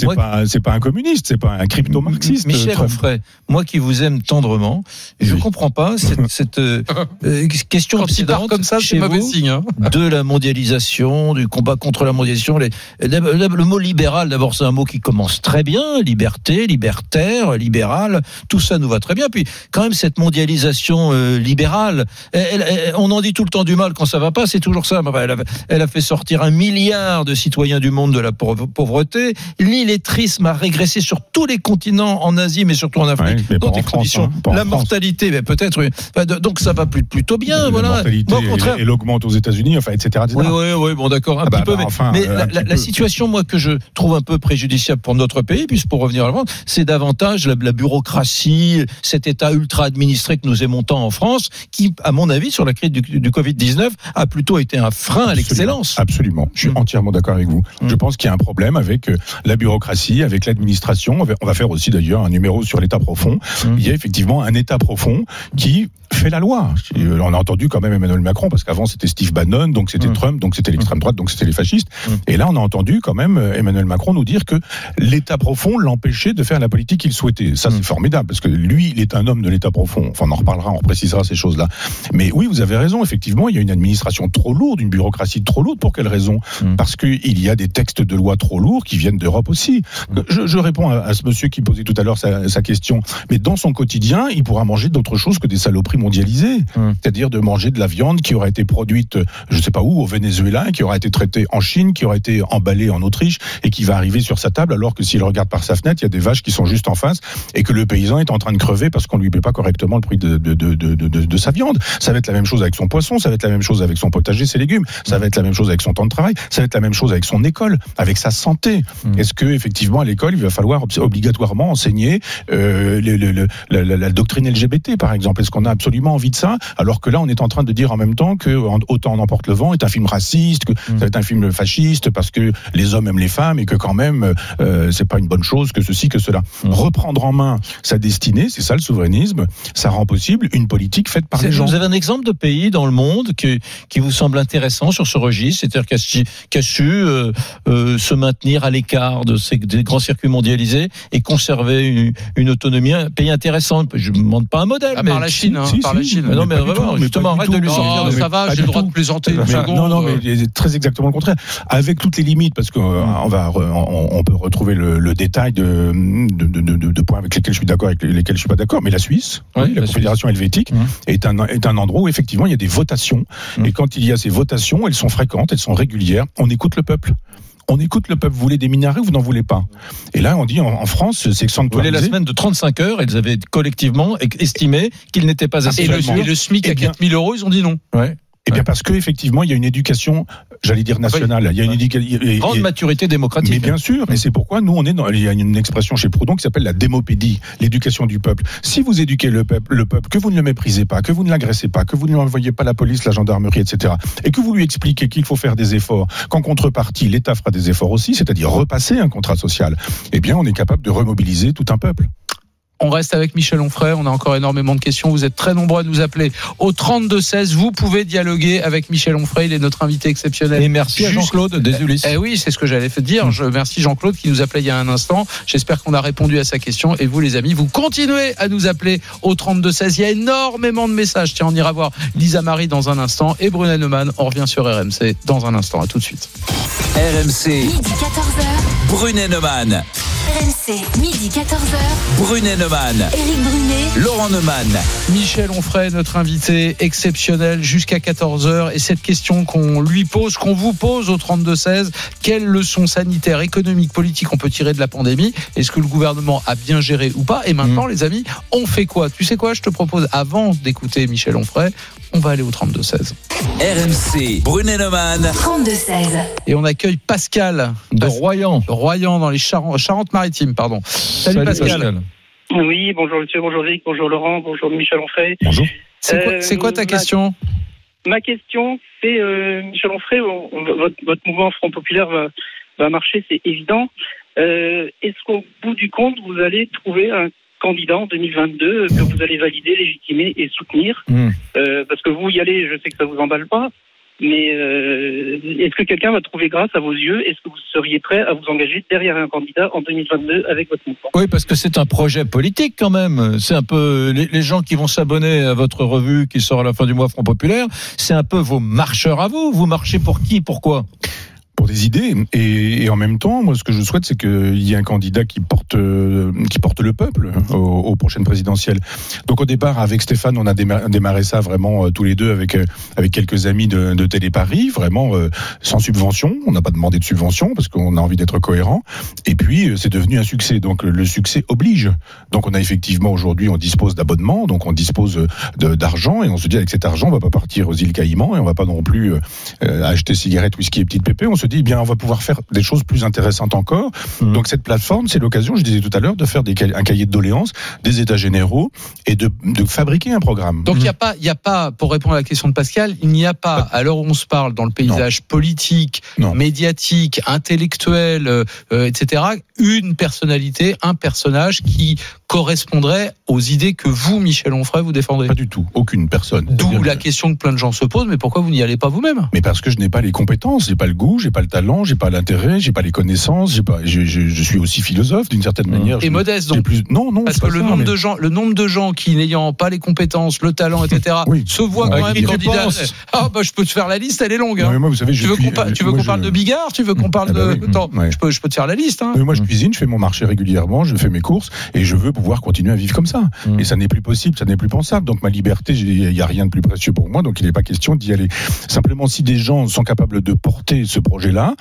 C'est pas, un communiste, c'est pas un crypto-marxiste. Michel. Onfray, moi qui vous aime tendrement, je Oui. Comprends pas cette, cette, euh, euh, question Quand obsédante comme ça, chez vous signe. hein. de la mondialisation, du combat contre la mondialisation. Les- le, le mot libéral, d'abord, c'est un mot qui commence très bien. Liberté, libertaire, libéral, tout ça nous va très bien. Puis, quand même, cette mondialisation euh, libérale, elle- elle- on en dit tout le temps du mal quand ça va pas, c'est toujours ça. Elle a, elle a fait sortir un milliard de citoyens du monde de la pauvre- pauvreté. L'illettrisme a régressé sur tous les continents, en Asie, mais surtout en Afrique, Ouais, dans des France, conditions. hein, la mortalité, peut-être. Enfin, Donc, ça va plutôt bien. La voilà. mortalité, Moi, au contraire, elle, augmente aux États-Unis, enfin, etc. etc. oui, oui, oui, bon, d'accord, un Ah bah, petit peu, bah, mais, enfin, mais euh, la, situation, moi, que je trouve un peu préjudiciable pour notre pays, puisque pour revenir à la France, c'est davantage la, la bureaucratie, cet État ultra administré que nous aimons tant en France, qui, à mon avis, sur la crise du, du Covid-19, a plutôt été un frein à l'excellence. Absolument, je suis Mm. entièrement d'accord avec vous. Mm. Je pense qu'il y a un problème avec euh, la bureaucratie, avec l'administration. On va- on va faire aussi d'ailleurs un numéro sur l'État profond. Mm. Il y a effectivement un État profond qui fait la loi. On a entendu quand même Emmanuel Macron, parce qu'avant c'était Steve Bannon, donc c'était Mm. Trump, donc c'était l'extrême droite, donc c'était les fascistes. Mm. Et là, on a entendu quand même euh, Emmanuel Macron nous dire que l'État profond l'empêchait de faire la politique qu'il souhaitait. Ça, Mm. c'est formidable, parce que lui, il est un homme de l'État profond. Enfin, on en reparlera, on précisera ces choses-là. Mais oui, vous avez raison, effectivement, il y a une administration trop lourde, une bureaucratie trop lourde. Pour quelle raison? Mm. Parce qu'il y a des textes de loi trop lourds qui viennent d'Europe aussi. Mm. Je, je réponds à, à ce monsieur qui posait tout à l'heure sa, sa question. Mais dans son quotidien, il pourra manger d'autres choses que des saloperies mondialisées. Mm. C'est-à-dire de manger de la viande qui aura été produite, je sais pas où, au Venezuela, qui aura été traitée en Chine, qui aura été emballée en Autriche et qui va arriver sur sa table, alors que s'il regarde par sa fenêtre, il y a des vaches qui sont juste en face et que le paysan est en train de crever parce qu'on lui paie pas correctement le prix de, de, de, de, sa viande. Ça va être la même chose avec son poisson, ça va être la même chose avec son potager, ses légumes, ça va être la même chose avec son temps de travail, ça va être la même chose avec son école, avec sa santé. Mm. Est-ce que effectivement à l'école il va falloir obligatoirement enseigner euh, le- le- le- la, la- la doctrine LGBT par exemple Est-ce qu'on a absolument envie de ça Alors que là on est en train de dire en même temps que Autant en emporte le vent est un film raciste, que va être un film fasciste parce que les hommes aiment les femmes et que quand même euh, c'est pas une bonne chose que ceci que cela. Mm. Reprendre en main sa destinée, c'est ça le souverainisme, ça rend possible une politique faite par C'est- les gens. Vous avez un exemple de pays dans le monde qui, qui vous semble intéressant sur ce registre, c'est-à-dire qui a, su- qui a su euh, euh, se maintenir à l'écart de ces des grands circuits mondialisés et conserver une, une autonomie, un pays intéressant. Je ne demande pas un modèle, mais part la Chine, hein, Si, par si, la Chine. Mais non, mais du vraiment, tout, mais justement, arrête de lui sortir ça va, j'ai le droit tout. de plaisanter une Mais- seconde. non, non, mais c'est très exactement le contraire. Avec toutes les limites, parce qu'on on va, re- on, on peut retrouver le, le détail de, de, de, de- de points avec lesquels je suis d'accord, avec lesquels je suis pas d'accord. Mais la Suisse, Oui, la, la Confédération helvétique, Mhm. est un est un endroit où effectivement il y a des votations. Mhm. Et quand il y a ces votations, elles sont fréquentes, elles sont régulières. On écoute le peuple. On écoute le peuple. Vous voulez des minarets ou vous n'en voulez pas? Et là, on dit en, en France, c'est Vous voulez la sanctuarisé. semaine de 35 heures, ils avaient collectivement estimé qu'il n'était pas assez Et le, et le SMIC Eh à bien- 4000 euros, ils ont dit non. Ouais. Eh bien, parce que effectivement, il y a une éducation, j'allais dire nationale. Il y a une éducation. Grande maturité démocratique. Mais bien sûr, et c'est pourquoi nous on est dans il y a une expression chez Proudhon qui s'appelle la démopédie, l'éducation du peuple. Si vous éduquez le peuple, le peuple, que vous ne le méprisez pas, que vous ne l'agressez pas, que vous ne lui envoyez pas la police, la gendarmerie, etc., et que vous lui expliquez qu'il faut faire des efforts, qu'en contrepartie l'État fera des efforts aussi, c'est-à-dire repasser un contrat social, eh bien on est capable de remobiliser tout un peuple. On reste avec Michel Onfray. On a encore énormément de questions. Vous êtes très nombreux à nous appeler au 32 16. Vous pouvez dialoguer avec Michel Onfray. Il est notre invité exceptionnel. Et merci à Jean-Claude des Ulysses. Eh oui, c'est ce que j'allais dire. Je remercie Jean-Claude qui nous appelait il y a un instant. J'espère qu'on a répondu à sa question. Et vous, les amis, vous continuez à nous appeler au 32 16. Il y a énormément de messages. Tiens, on ira voir Lisa Marie dans un instant et Brunet Neumann. On revient sur RMC dans un instant. À tout de suite. RMC, Midi 14h. Brunet Neumann. RMC, midi 14h. Brunet Neumann. Éric Brunet. Laurent Neumann. Michel Onfray, notre invité exceptionnel jusqu'à 14h. Et cette question qu'on lui pose, qu'on vous pose au 32-16, quelles leçons sanitaires, économiques, politiques on peut tirer de la pandémie? Est-ce que le gouvernement a bien géré ou pas? Et maintenant, les amis, on fait quoi? Tu sais quoi? Je te propose, avant d'écouter Michel Onfray, on va aller au 32-16. RMC, Brunet Neumann. 32-16. Et on accueille Pascal De Pas- Royan. Royan dans les Charentes- Charentes-Maritimes. pardon. Salut, Pascal. Oui, bonjour monsieur, bonjour Vic, bonjour Laurent, bonjour Michel Onfray. Bonjour. C'est quoi, Euh, quoi ta ma- question? Ma question, c'est euh, Michel Onfray, on- on- votre, votre mouvement Front Populaire va, va marcher, c'est évident. Euh, Est-ce qu'au bout du compte, vous allez trouver un candidat en 2022 que vous allez valider, légitimer et soutenir? Hmm. Euh, Parce que vous y allez, je sais que ça vous emballe pas. Mais euh, est-ce que quelqu'un va trouver grâce à vos yeux? Est-ce que vous seriez prêt à vous engager derrière un candidat en 2022 avec votre mouvement? Oui, parce que c'est un projet politique quand même. C'est un peu les, les gens qui vont s'abonner à votre revue qui sort à la fin du mois Front Populaire. C'est un peu vos marcheurs à vous. Vous marchez pour qui? Pourquoi? Pour des idées. Et, en même temps moi ce que je souhaite c'est qu'il y ait un candidat qui porte euh, qui porte le peuple aux, prochaines présidentielles donc au départ avec Stéphane on a déma- démarré ça vraiment euh, tous les deux avec euh, avec quelques amis de, de Télé Paris vraiment sans subvention. On n'a pas demandé de subvention parce qu'on a envie d'être cohérent. Et puis c'est devenu un succès. Donc le- succès oblige. Donc on a effectivement aujourd'hui on dispose d'abonnements. Donc on dispose d'argent et on se dit avec cet argent on va pas partir aux îles Caïmans et on va pas non plus acheter cigarettes, whisky et petites pépées, dit, eh bien, on va pouvoir faire des choses plus intéressantes encore. Mhm. Donc, cette plateforme, c'est l'occasion, je disais tout à l'heure, de faire des, un cahier de doléances, des états généraux et de, de fabriquer un programme. Donc il n'y a pas, il y a pas, pour répondre à la question de Pascal, il n'y a pas, à l'heure où on se parle, dans le paysage politique, Non. médiatique, intellectuel, euh, euh, etc., une personnalité, un personnage qui correspondrait aux idées que vous, Michel Onfray, vous défendrez. Pas du tout, aucune personne. D'où la que- question que plein de gens se posent, mais pourquoi vous n'y allez pas vous-même? Mais parce que je n'ai pas les compétences, j'ai pas le goût, j'ai pas le talent, j'ai pas l'intérêt, j'ai pas les connaissances, j'ai pas, je, je, je suis aussi philosophe d'une certaine manière. Et Je- modeste, donc. plus, non, non, Parce que pas le ça, nombre mais- de gens, le nombre de gens qui n'ayant pas les compétences, le talent, etc., Oui. se voient Ouais, quand même tu candidat. penses Ah bah je peux te faire la liste, elle est longue. Hein. mais moi, vous savez, tu veux qu'on je- parle de Bigard Tu veux qu'on parle Ah bah de oui, Attends, ouais. je peux je peux te faire la liste. Hein. Oui, moi, je cuisine, je fais mon marché régulièrement, je fais mes courses et je veux pouvoir continuer à vivre comme ça. Mm. Et ça n'est plus possible, ça n'est plus pensable. Donc ma liberté, il n'y a rien de plus précieux pour moi, donc il n'est pas question d'y aller. Simplement, si des gens sont capables de porter ce projet-là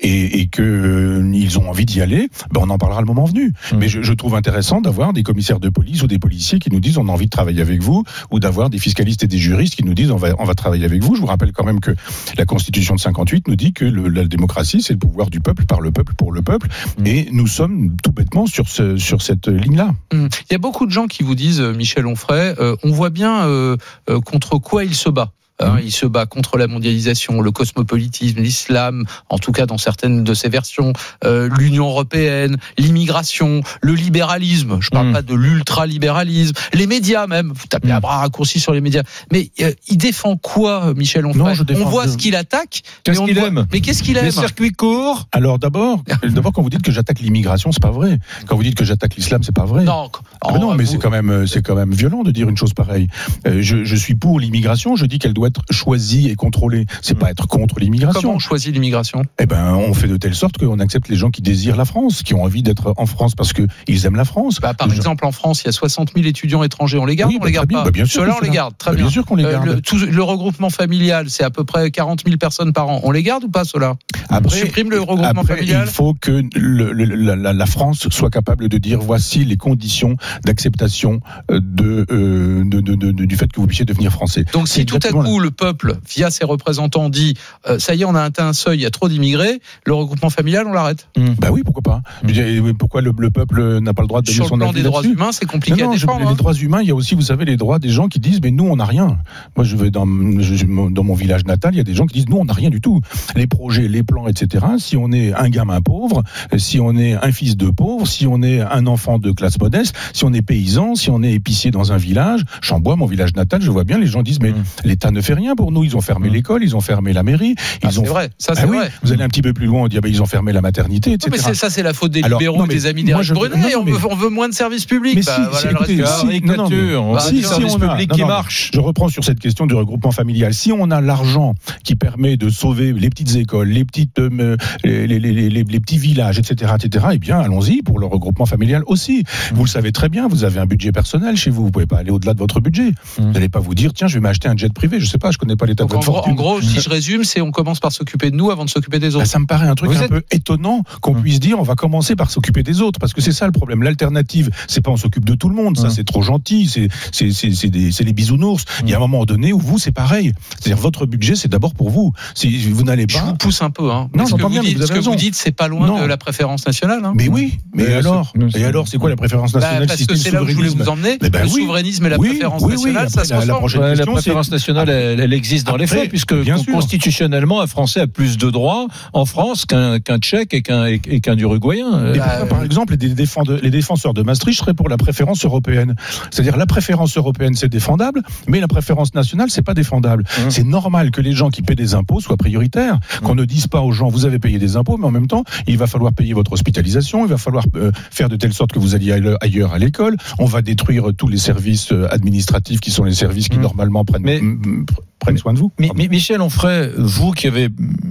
et, et que euh, ils ont envie d'y aller, ben on en parlera le moment venu. Mm. Mais je, je trouve intéressant d'avoir des commissaires de police ou des policiers qui nous disent on a envie de travailler avec vous, ou d'avoir des fiscalistes et des juristes qui nous disent on va on va travailler avec vous. Je vous rappelle quand même que la Constitution de 58 nous dit que le- la démocratie c'est le pouvoir du peuple par le peuple pour le peuple, Mm. et nous sommes tout bêtement sur ce sur cette ligne-là. Hum. Il y a beaucoup de gens qui vous disent, euh, Michel Onfray, euh, on voit bien euh, contre quoi il se bat. Hein. Il se bat contre la mondialisation, le cosmopolitisme, l'islam, en tout cas dans certaines de ses versions, euh, l'Union européenne, l'immigration, le libéralisme. Je parle Mhm. pas de l'ultralibéralisme, les médias même. Vous tapez à bras raccourcis sur les médias. Mais euh, il défend quoi, Michel Onfray Non, je défends- On voit ce qu'il attaque. Qu'est-ce mais qu'il aime qu'est-ce qu'il aime Les circuits courts. Alors d'abord, d'abord quand vous dites que j'attaque l'immigration, c'est pas vrai. Quand vous dites que j'attaque l'islam, c'est pas vrai. Non, Ah non, oh, mais vous- c'est quand même euh, c'est quand même violent de dire une chose pareille. Euh, je, je suis pour l'immigration. Je dis qu'elle doit être choisie et contrôlée. C'est pas être contre Comment l'immigration. on choisit l'immigration? Eh ben, on fait de telle sorte qu'on accepte les gens qui désirent la France, qui ont envie d'être en France parce que ils aiment la France. Bah, par Les gens- exemple, en France, il y a 60 000 étudiants étrangers. On les garde Oui, ou on bah, les garde bien. pas? Bah, bien sûr Ceux-là, on les garde. Très Bah, bien. bien sûr qu'on les Euh, garde. le, tout- le regroupement familial, c'est à peu près 40 000 personnes par an. On les garde ou pas, ceux-là On supprime le regroupement après, familial? il faut que le- le- la, France soit capable de dire voici les conditions d'acceptation euh, de, euh, de- de- de- du fait que vous puissiez devenir français. Donc, si tout à coup, où le peuple, via ses représentants, dit euh, ça y est, on a atteint un seuil, il y a trop d'immigrés, le regroupement familial, on l'arrête. Bah oui, pourquoi pas Je dire, Pourquoi le, le peuple n'a pas le droit de donner Sur le son plan avis des droits humains, c'est compliqué non, non, à je- défendre. les hein. droits humains, il y a aussi, vous savez, les droits des gens qui disent, mais nous, on n'a rien. Moi, je vais dans, je- je- dans mon village natal, il y a des gens qui disent, nous, on n'a rien du tout. Les projets, les plans, etc. Si on est un gamin pauvre, si on est un fils de pauvre, si on est un enfant de classe modeste, si on est paysan, si on est épicier dans un village, Chambois, mon village natal, je vois bien, les gens disent, mais l'État ne fait rien pour nous. Ils ont fermé l'école, ils ont fermé la mairie. Ah, Ils ont... c'est vrai, ça Ah c'est vrai. Vous allez un petit peu plus loin, on dit, ah ben, ils ont fermé la maternité, Non, etc. mais ça, c'est la faute des Alors, libéraux, non, mais des amis d'Éric Brunet. on, veut, on veut moins de services publics. Mais Bah, si, voilà écoutez, si, non, non, mais- on si, si on a- qui marche. Je reprends sur cette question du regroupement familial. Si on a l'argent qui permet de sauver les petites écoles, les petites, euh, les, les- les- petits villages, etc., etc., eh bien, allons-y pour le regroupement familial aussi. Vous le savez très bien, vous avez un budget personnel chez vous. Vous pouvez pas aller au-delà de votre budget. Vous n'allez pas vous dire, tiens, je vais m'acheter un jet privé. Je sais pas, je connais pas l'état de en, votre gros, fortune. en gros, si je résume, c'est on commence par s'occuper de nous avant de s'occuper des Bah, autres. ça me paraît un truc Vous un êtes- peu étonnant qu'on puisse dire on va commencer par s'occuper des autres parce que c'est ça le problème. L'alternative, c'est pas on s'occupe de tout le monde, ça Hum. c'est trop gentil, c'est c'est c'est c'est des c'est les bisounours. Il y a un moment donné où vous c'est pareil. C'est-à-dire votre budget c'est d'abord pour vous. Si vous n'allez Je pas vous pousse un peu. Hein. Non, ce que, vous bien, dites, vous ce que vous dites, c'est pas loin Non. de la préférence nationale. hein. mais oui, mais Mais alors c'est- Et alors, c'est quoi la préférence Bah, nationale parce que c'est là où je voulais vous emmener. Eh ben le souverainisme et la préférence nationale, ça se la- la ressemble. prochaine Ouais, la question, préférence nationale, elle, elle existe dans les faits, puisque constitutionnellement, un Français a plus de droits en France qu'un qu'un Tchèque et qu'un qu'un Uruguayen. Euh, Et pourquoi, par exemple, les, défenseurs de Maastricht seraient pour la préférence européenne? C'est-à-dire la préférence européenne, c'est défendable, mais la préférence nationale, c'est pas défendable. Mmh. C'est normal que les gens qui paient des impôts soient prioritaires, qu'on ne dise pas aux gens vous avez payé des impôts, mais en même temps, il va falloir payer votre hospitalisation, il va falloir euh, faire de telle sorte que vous alliez aille- ailleurs à l'école. On va détruire tous les services euh, administratifs qui sont les services qui Mmh. normalement prennent, Mais- imp- prennent soin de vous. Pardon. Mi- Michel Onfray, vous qui avez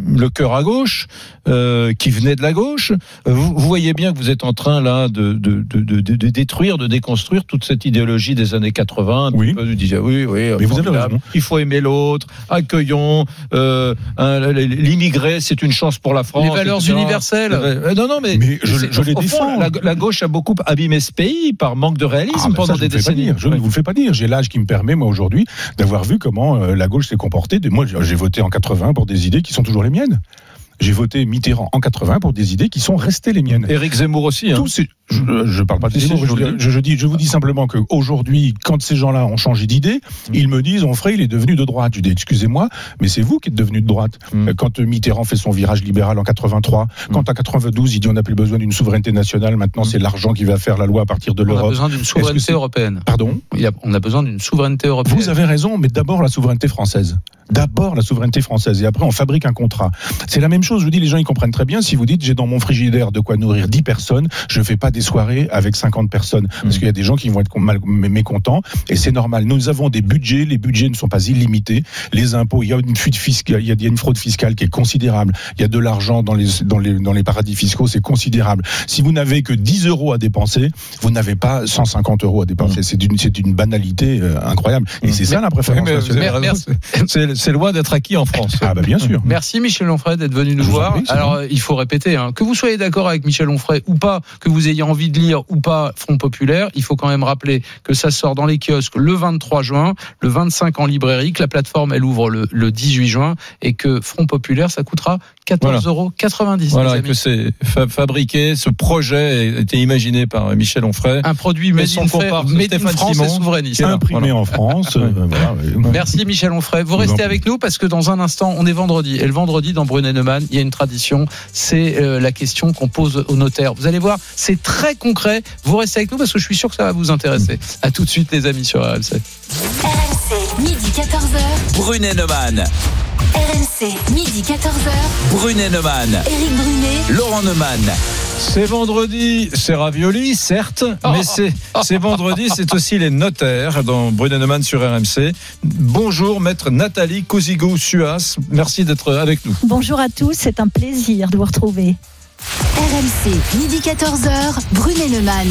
le cœur à gauche, euh, qui venez de la gauche, vous, vous voyez bien que vous êtes en train là de, de, de, de, de- de détruire, de déconstruire toute cette idéologie des années 80. un Oui. peu, Vous disiez oui, oui, Mais vous avez raison. Il faut aimer l'autre, accueillons. Euh, L'immigré, c'est une chance pour la France. Les valeurs etc. universelles. Euh, Non, non, mais, Mais je- les au fond, défends. La, la gauche a beaucoup abîmé ce pays par manque de réalisme Ah, ben pendant ça, je des ne vous le fais pas décennies. dire. Je ne vous le fais pas dire. J'ai l'âge qui me permet, moi, aujourd'hui, d'avoir vu comment euh, la gauche s'est comportée. Moi, j'ai voté en 80 pour des idées qui sont toujours les miennes. J'ai voté Mitterrand en 80 pour des idées qui sont restées les miennes. Éric Zemmour aussi. Hein. Tous ces- je, je parle pas de Si, je vous je, dis. je- je dis, je vous dis simplement qu'aujourd'hui, quand ces gens-là ont changé d'idée, Mm. ils me disent, Onfray, il est devenu de droite. Je dis, excusez-moi, mais c'est vous qui êtes devenu de droite. Mm. Euh, Quand euh, Mitterrand fait son virage libéral en 83, Mm. quand en 92, il dit, on n'a plus besoin d'une souveraineté nationale, maintenant c'est l'argent qui va faire la loi à partir de On a l'Europe. besoin d'une souveraineté européenne. Pardon Il y a- on a besoin d'une souveraineté européenne. Vous avez raison, mais d'abord la souveraineté française. D'abord la souveraineté française et après on fabrique un contrat. C'est la même chose, je vous dis, les gens ils comprennent très bien. Si vous dites j'ai dans mon frigidaire de quoi nourrir 10 personnes, je fais pas des soirées avec 50 personnes parce Mm. qu'il y a des gens qui vont être mal, mécontents et c'est normal. Nous avons des budgets, les budgets ne sont pas illimités. Les impôts, il y a une fuite fiscale, il y a une fraude fiscale qui est considérable. Il y a de l'argent dans les, dans les, dans les paradis fiscaux, c'est considérable. Si vous n'avez que 10 euros à dépenser, vous n'avez pas 150 euros à dépenser. C'est d'une, c'est d'une banalité euh, incroyable. Et c'est ça la préférence c'est- loin d'être acquis en France. Ah bah bien sûr. Merci Michel Onfray d'être venu nous voir. Alors bon. il faut répéter, hein, que vous soyez d'accord avec Michel Onfray ou pas, que vous ayez envie de lire ou pas Front Populaire, il faut quand même rappeler que ça sort dans les kiosques le 23 juin, le 25 en librairie, que la plateforme elle ouvre le, le 18 juin et que Front Populaire ça coûtera 14,90 euros. Voilà, et que c'est fa- fabriqué, ce projet a été imaginé par Michel Onfray. Un produit Et made son in, France et Simon, souverainiste. qui est là. imprimé Voilà. en France. euh, voilà, ouais. Merci Michel Onfray. Vous restez avec nous parce que dans un instant, on est vendredi. Et le vendredi, dans Brunet Neumann, il y a une tradition. C'est euh, la question qu'on pose au notaire. Vous allez voir, c'est très concret. Vous restez avec nous parce que je suis sûr que ça va vous intéresser. À tout de suite, les amis, sur RMC. RMC, midi 14h. Brunet Neumann. RMC, midi 14h. Brunet Neumann. Éric Brunet. Laurent Neumann. C'est vendredi, c'est ravioli, certes, Oh. mais c'est vendredi, c'est aussi les notaires dans Brunet-Neumann sur RMC. Bonjour, maître Nathalie Cousigo-Suas. Merci d'être avec nous. Bonjour à tous, c'est un plaisir de vous retrouver. RMC, midi 14h. Brunet Neumann.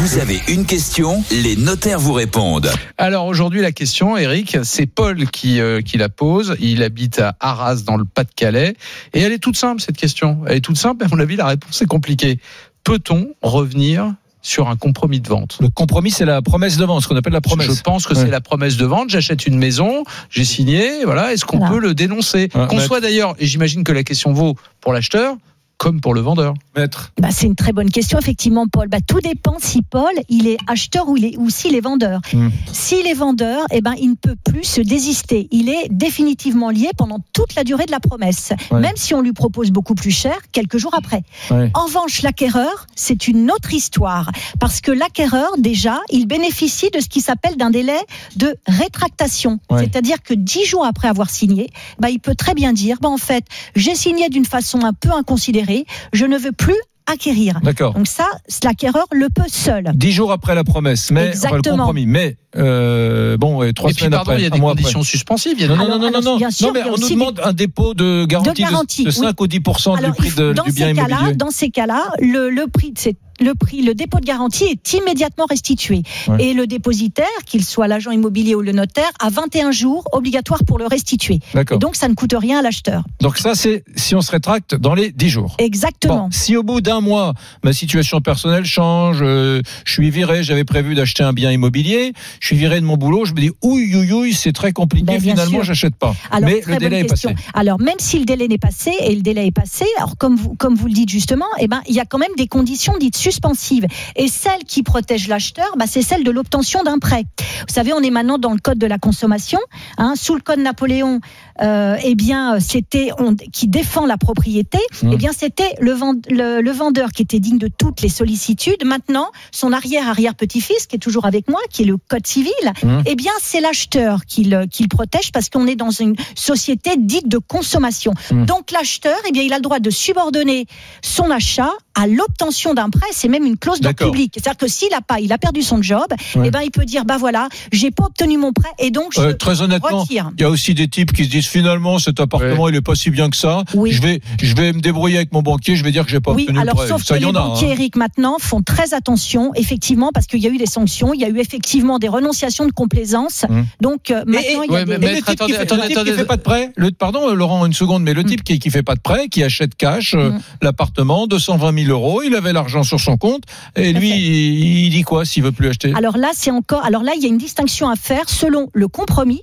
Vous avez une question, les notaires vous répondent. Alors aujourd'hui, la question, Eric, c'est Paul qui, euh, qui la pose. Il habite à Arras, dans le Pas-de-Calais. Et elle est toute simple, cette question. Elle est toute simple, mais à mon avis, la réponse est compliquée. Peut-on revenir sur un compromis de vente? Le compromis, c'est la promesse de vente, ce qu'on appelle la promesse. Je pense que Ouais. c'est la promesse de vente. J'achète une maison, j'ai signé. Voilà. Est-ce qu'on Voilà. peut le dénoncer? Ouais, Qu'on soit d'ailleurs, et j'imagine que la question vaut pour l'acheteur comme pour le vendeur. Maître. Bah, c'est une très bonne question, effectivement, Paul. Bah, tout dépend si Paul, il est acheteur ou, il est, ou s'il est vendeur. Hmm. S'il est vendeur, eh ben, il ne peut plus se désister. Il est définitivement lié pendant toute la durée de la promesse, Ouais. même si on lui propose beaucoup plus cher quelques jours après. Ouais. En revanche, l'acquéreur, c'est une autre histoire. Parce que l'acquéreur, déjà, il bénéficie de ce qui s'appelle d'un délai de rétractation. Ouais. C'est-à-dire que dix jours après avoir signé, bah, il peut très bien dire, bah, en fait, j'ai signé d'une façon un peu inconsidérée, je ne veux plus acquérir. D'accord. Donc ça, l'acquéreur le peut seul. Dix jours après la promesse, mais enfin, le Exactement. compromis. Mais euh, bon, et trois et puis, semaines pardon, après, il y a des mois après. conditions suspensives. Il y a Non, des- non, Alors, non, non, alors, non, bien sûr, non, mais on nous demande un dépôt de garantie de, garantie, de 5 oui. ou 10 Alors, du prix, de- dans du bien immobilier. dans ces cas-là, le, le prix de ces- le prix, le dépôt de garantie est immédiatement restitué. Ouais. Et le dépositaire, qu'il soit l'agent immobilier ou le notaire, a 21 jours obligatoire pour le restituer. Et donc, ça ne coûte rien à l'acheteur. Donc ça, c'est si on se rétracte dans les 10 jours. Exactement. Bon, si au bout d'un mois, ma situation personnelle change, euh, je suis viré, j'avais prévu d'acheter un bien immobilier, je suis viré de mon boulot, je me dis, ouille, ouille, ouille, c'est très compliqué, Ben, finalement, j'achète pas. Alors, Mais le délai est passé. Alors, même si le délai n'est passé, et le délai est passé, alors comme vous, comme vous le dites justement, eh ben, il y a quand même des conditions dites suspensives. Et celle qui protège l'acheteur, bah, c'est celle de l'obtention d'un prêt. Vous savez, on est maintenant dans le code de la consommation. Hein, sous le code Napoléon, euh, eh bien, c'était on- qui défend la propriété. Mmh. Eh bien, c'était le, vend- le, le vendeur qui était digne de toutes les sollicitudes. Maintenant, son arrière-arrière-petit-fils, qui est toujours avec moi, qui est le code civil, Mmh. eh bien, c'est l'acheteur qui le, qui le protège parce qu'on est dans une société dite de consommation. Mmh. Donc, l'acheteur, eh bien, il a le droit de subordonner son achat à l'obtention d'un prêt. C'est même une clause d'ordre public. C'est-à-dire que s'il a pas, il a perdu son job, Ouais. eh ben, il peut dire, bah voilà, j'ai pas obtenu mon prêt et donc je Euh, très honnêtement, il y a aussi des types qui se disent finalement cet appartement il est pas si bien que ça. Oui. Je vais je vais me débrouiller avec mon banquier, je vais dire que j'ai pas Oui, obtenu alors le prêt. sauf ça que y les en a. banquiers, hein. Eric, maintenant font très attention, effectivement, parce qu'il y a eu des sanctions, il y a eu effectivement des renonciations de complaisance. Hum. Donc euh, maintenant, il y a des... mais Et le Maître, type attendez, qui fait, attendez, le type qui attendez. fait pas de prêt, le, pardon euh, Laurent une seconde, mais le type qui, qui fait pas de prêt, qui achète cash euh, Mm. l'appartement 220 000 euros, il avait l'argent sur son compte et lui il, il dit quoi s'il veut plus acheter? Alors là, c'est encore. Alors là, il y a une distinction à faire selon le compromis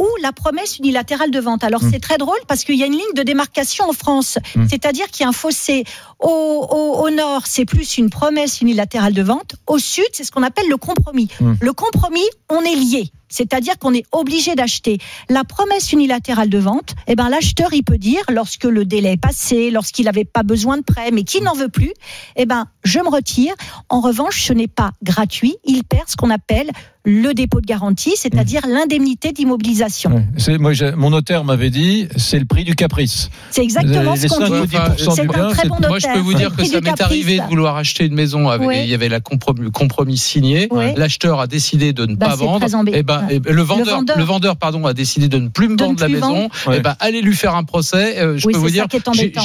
ou la promesse unilatérale de vente. Alors Mm. c'est très drôle parce qu'il y a une ligne de démarcation en France, Mm. c'est-à-dire qu'il y a un fossé au, au, au nord, c'est plus une promesse unilatérale de vente. Au sud, c'est ce qu'on appelle le compromis. Mm. Le compromis, on est lié. C'est-à-dire qu'on est obligé d'acheter. La promesse unilatérale de vente, eh ben, l'acheteur, il peut dire, lorsque le délai est passé, lorsqu'il n'avait pas besoin de prêt, mais qu'il n'en veut plus, eh ben, je me retire. En revanche, ce n'est pas gratuit. Il perd ce qu'on appelle le dépôt de garantie, c'est-à-dire l'indemnité d'immobilisation. Moi, mon notaire m'avait dit, c'est le prix du caprice. C'est exactement Les ce qu'on 5 ou dit. 10% C'est un très bon Moi, je peux notaire. vous dire que ça m'est arrivé de vouloir acheter une maison. Avec. Il y avait la compromis, le compromis signé. L'acheteur a décidé de ne Bah, pas vendre. Et ben, et ben, le vendeur, le vendeur, pardon, a décidé de ne plus me De ne vendre la maison. Ouais. Et ben, allez lui faire un procès. Euh, je Oui, peux vous dire,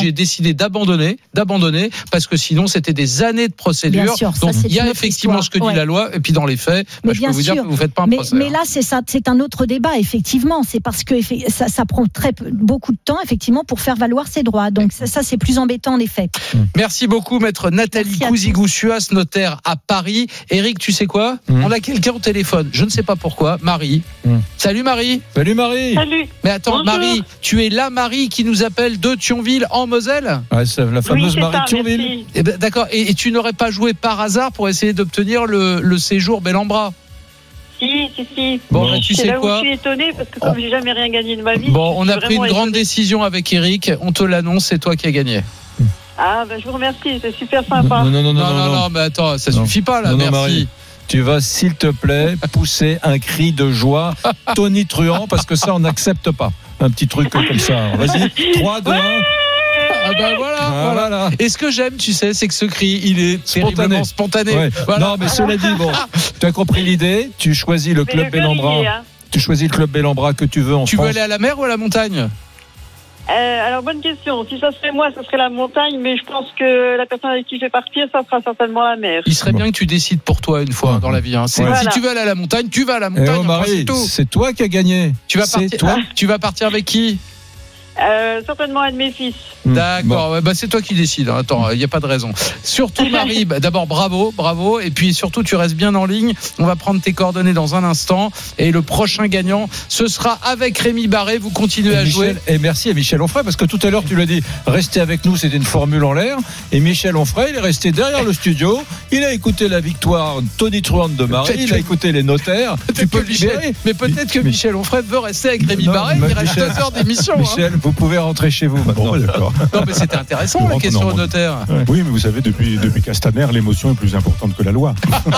j'ai décidé d'abandonner, d'abandonner, parce que sinon c'était des années de procédure. Sûr, Donc il y a effectivement histoire. ce que dit Ouais. la loi, et puis dans les faits, bah, je peux vous dire que vous faites pas un procès. mais hein. là, c'est ça, c'est un autre débat, effectivement. C'est parce que ça, prend très beaucoup de temps, effectivement, pour faire valoir ses droits. Donc ça, c'est plus embêtant, en effet. Merci beaucoup, maître Nathalie Cousigou-Suas, notaire à Paris. Eric, tu sais quoi Mm. On a quelqu'un au téléphone, je ne sais pas pourquoi, Marie. Mm. Salut Marie. Salut Marie Salut. Mais attends, Bonjour. Marie, tu es la Marie qui nous appelle de Thionville en Moselle Ouais, c'est la Oui, fameuse c'est Marie ça, de Thionville. Eh ben, D'accord, et, et tu n'aurais pas joué par hasard pour essayer d'obtenir le, le séjour Bellambra Si, si, si. Bon, bah, tu C'est sais là où quoi je suis étonnée parce que comme j'ai jamais rien gagné de ma vie. Bon, on a pris une grande étonnée. décision avec Eric, on te l'annonce, c'est toi qui as gagné. Ah, ben je vous remercie, c'est super sympa. Non, non, non, non, Non, non, non, non, mais attends, ça Non. suffit pas là, Non, non, merci. Marie. Tu vas, s'il te plaît, pousser un cri de joie tonitruant parce que ça, on n'accepte pas. Un petit truc comme ça. Vas-y, 3, 2, 1. Ah bah voilà, Ah, voilà. voilà. Et ce que j'aime, tu sais, c'est que ce cri, il est Spontané. spontané. Ouais. Voilà. Non, mais cela dit, bon, tu as compris l'idée. Tu choisis le Mais club Bellambra. hein. Tu choisis le club Bellambra que tu veux en Tu veux France. aller à la mer ou à la montagne? Euh, alors, bonne question. Si ça serait moi, ça serait la montagne, mais je pense que la personne avec qui je vais partir, ça sera certainement la mer. Il serait bien que tu décides pour toi une fois dans la vie. hein. Si tu veux aller à la montagne, tu vas à la Eh montagne. oh, Marie, c'est toi qui as gagné. Tu vas C'est partir. toi. Tu vas partir avec qui? Euh, certainement un de mes fils. D'accord, ouais, bah c'est toi qui décides. hein. Attends, il n'y a pas de raison. Surtout, Marie, bah, d'abord bravo, bravo. Et puis surtout, tu restes bien en ligne. On va prendre tes coordonnées dans un instant. Et le prochain gagnant, ce sera avec Rémi Barré. Vous continuez Et à jouer. Et merci à Michel Onfray parce que tout à l'heure tu l'as dit, restez avec nous, c'était une formule en l'air. Et Michel Onfray, il est resté derrière le studio. Il a écouté la victoire Tony Truant de Marie. Il a écouté les notaires. Tu peux Michel- libérer. mais peut-être que Michel Onfray veut rester avec Rémi Non, Barré. Il reste Michel- deux heures d'émission. hein. Vous pouvez rentrer chez vous maintenant. Bon, d'accord. Non, mais c'était intéressant la question au notaire. Oui, mais vous savez, depuis, depuis Castaner, l'émotion est plus importante que la loi.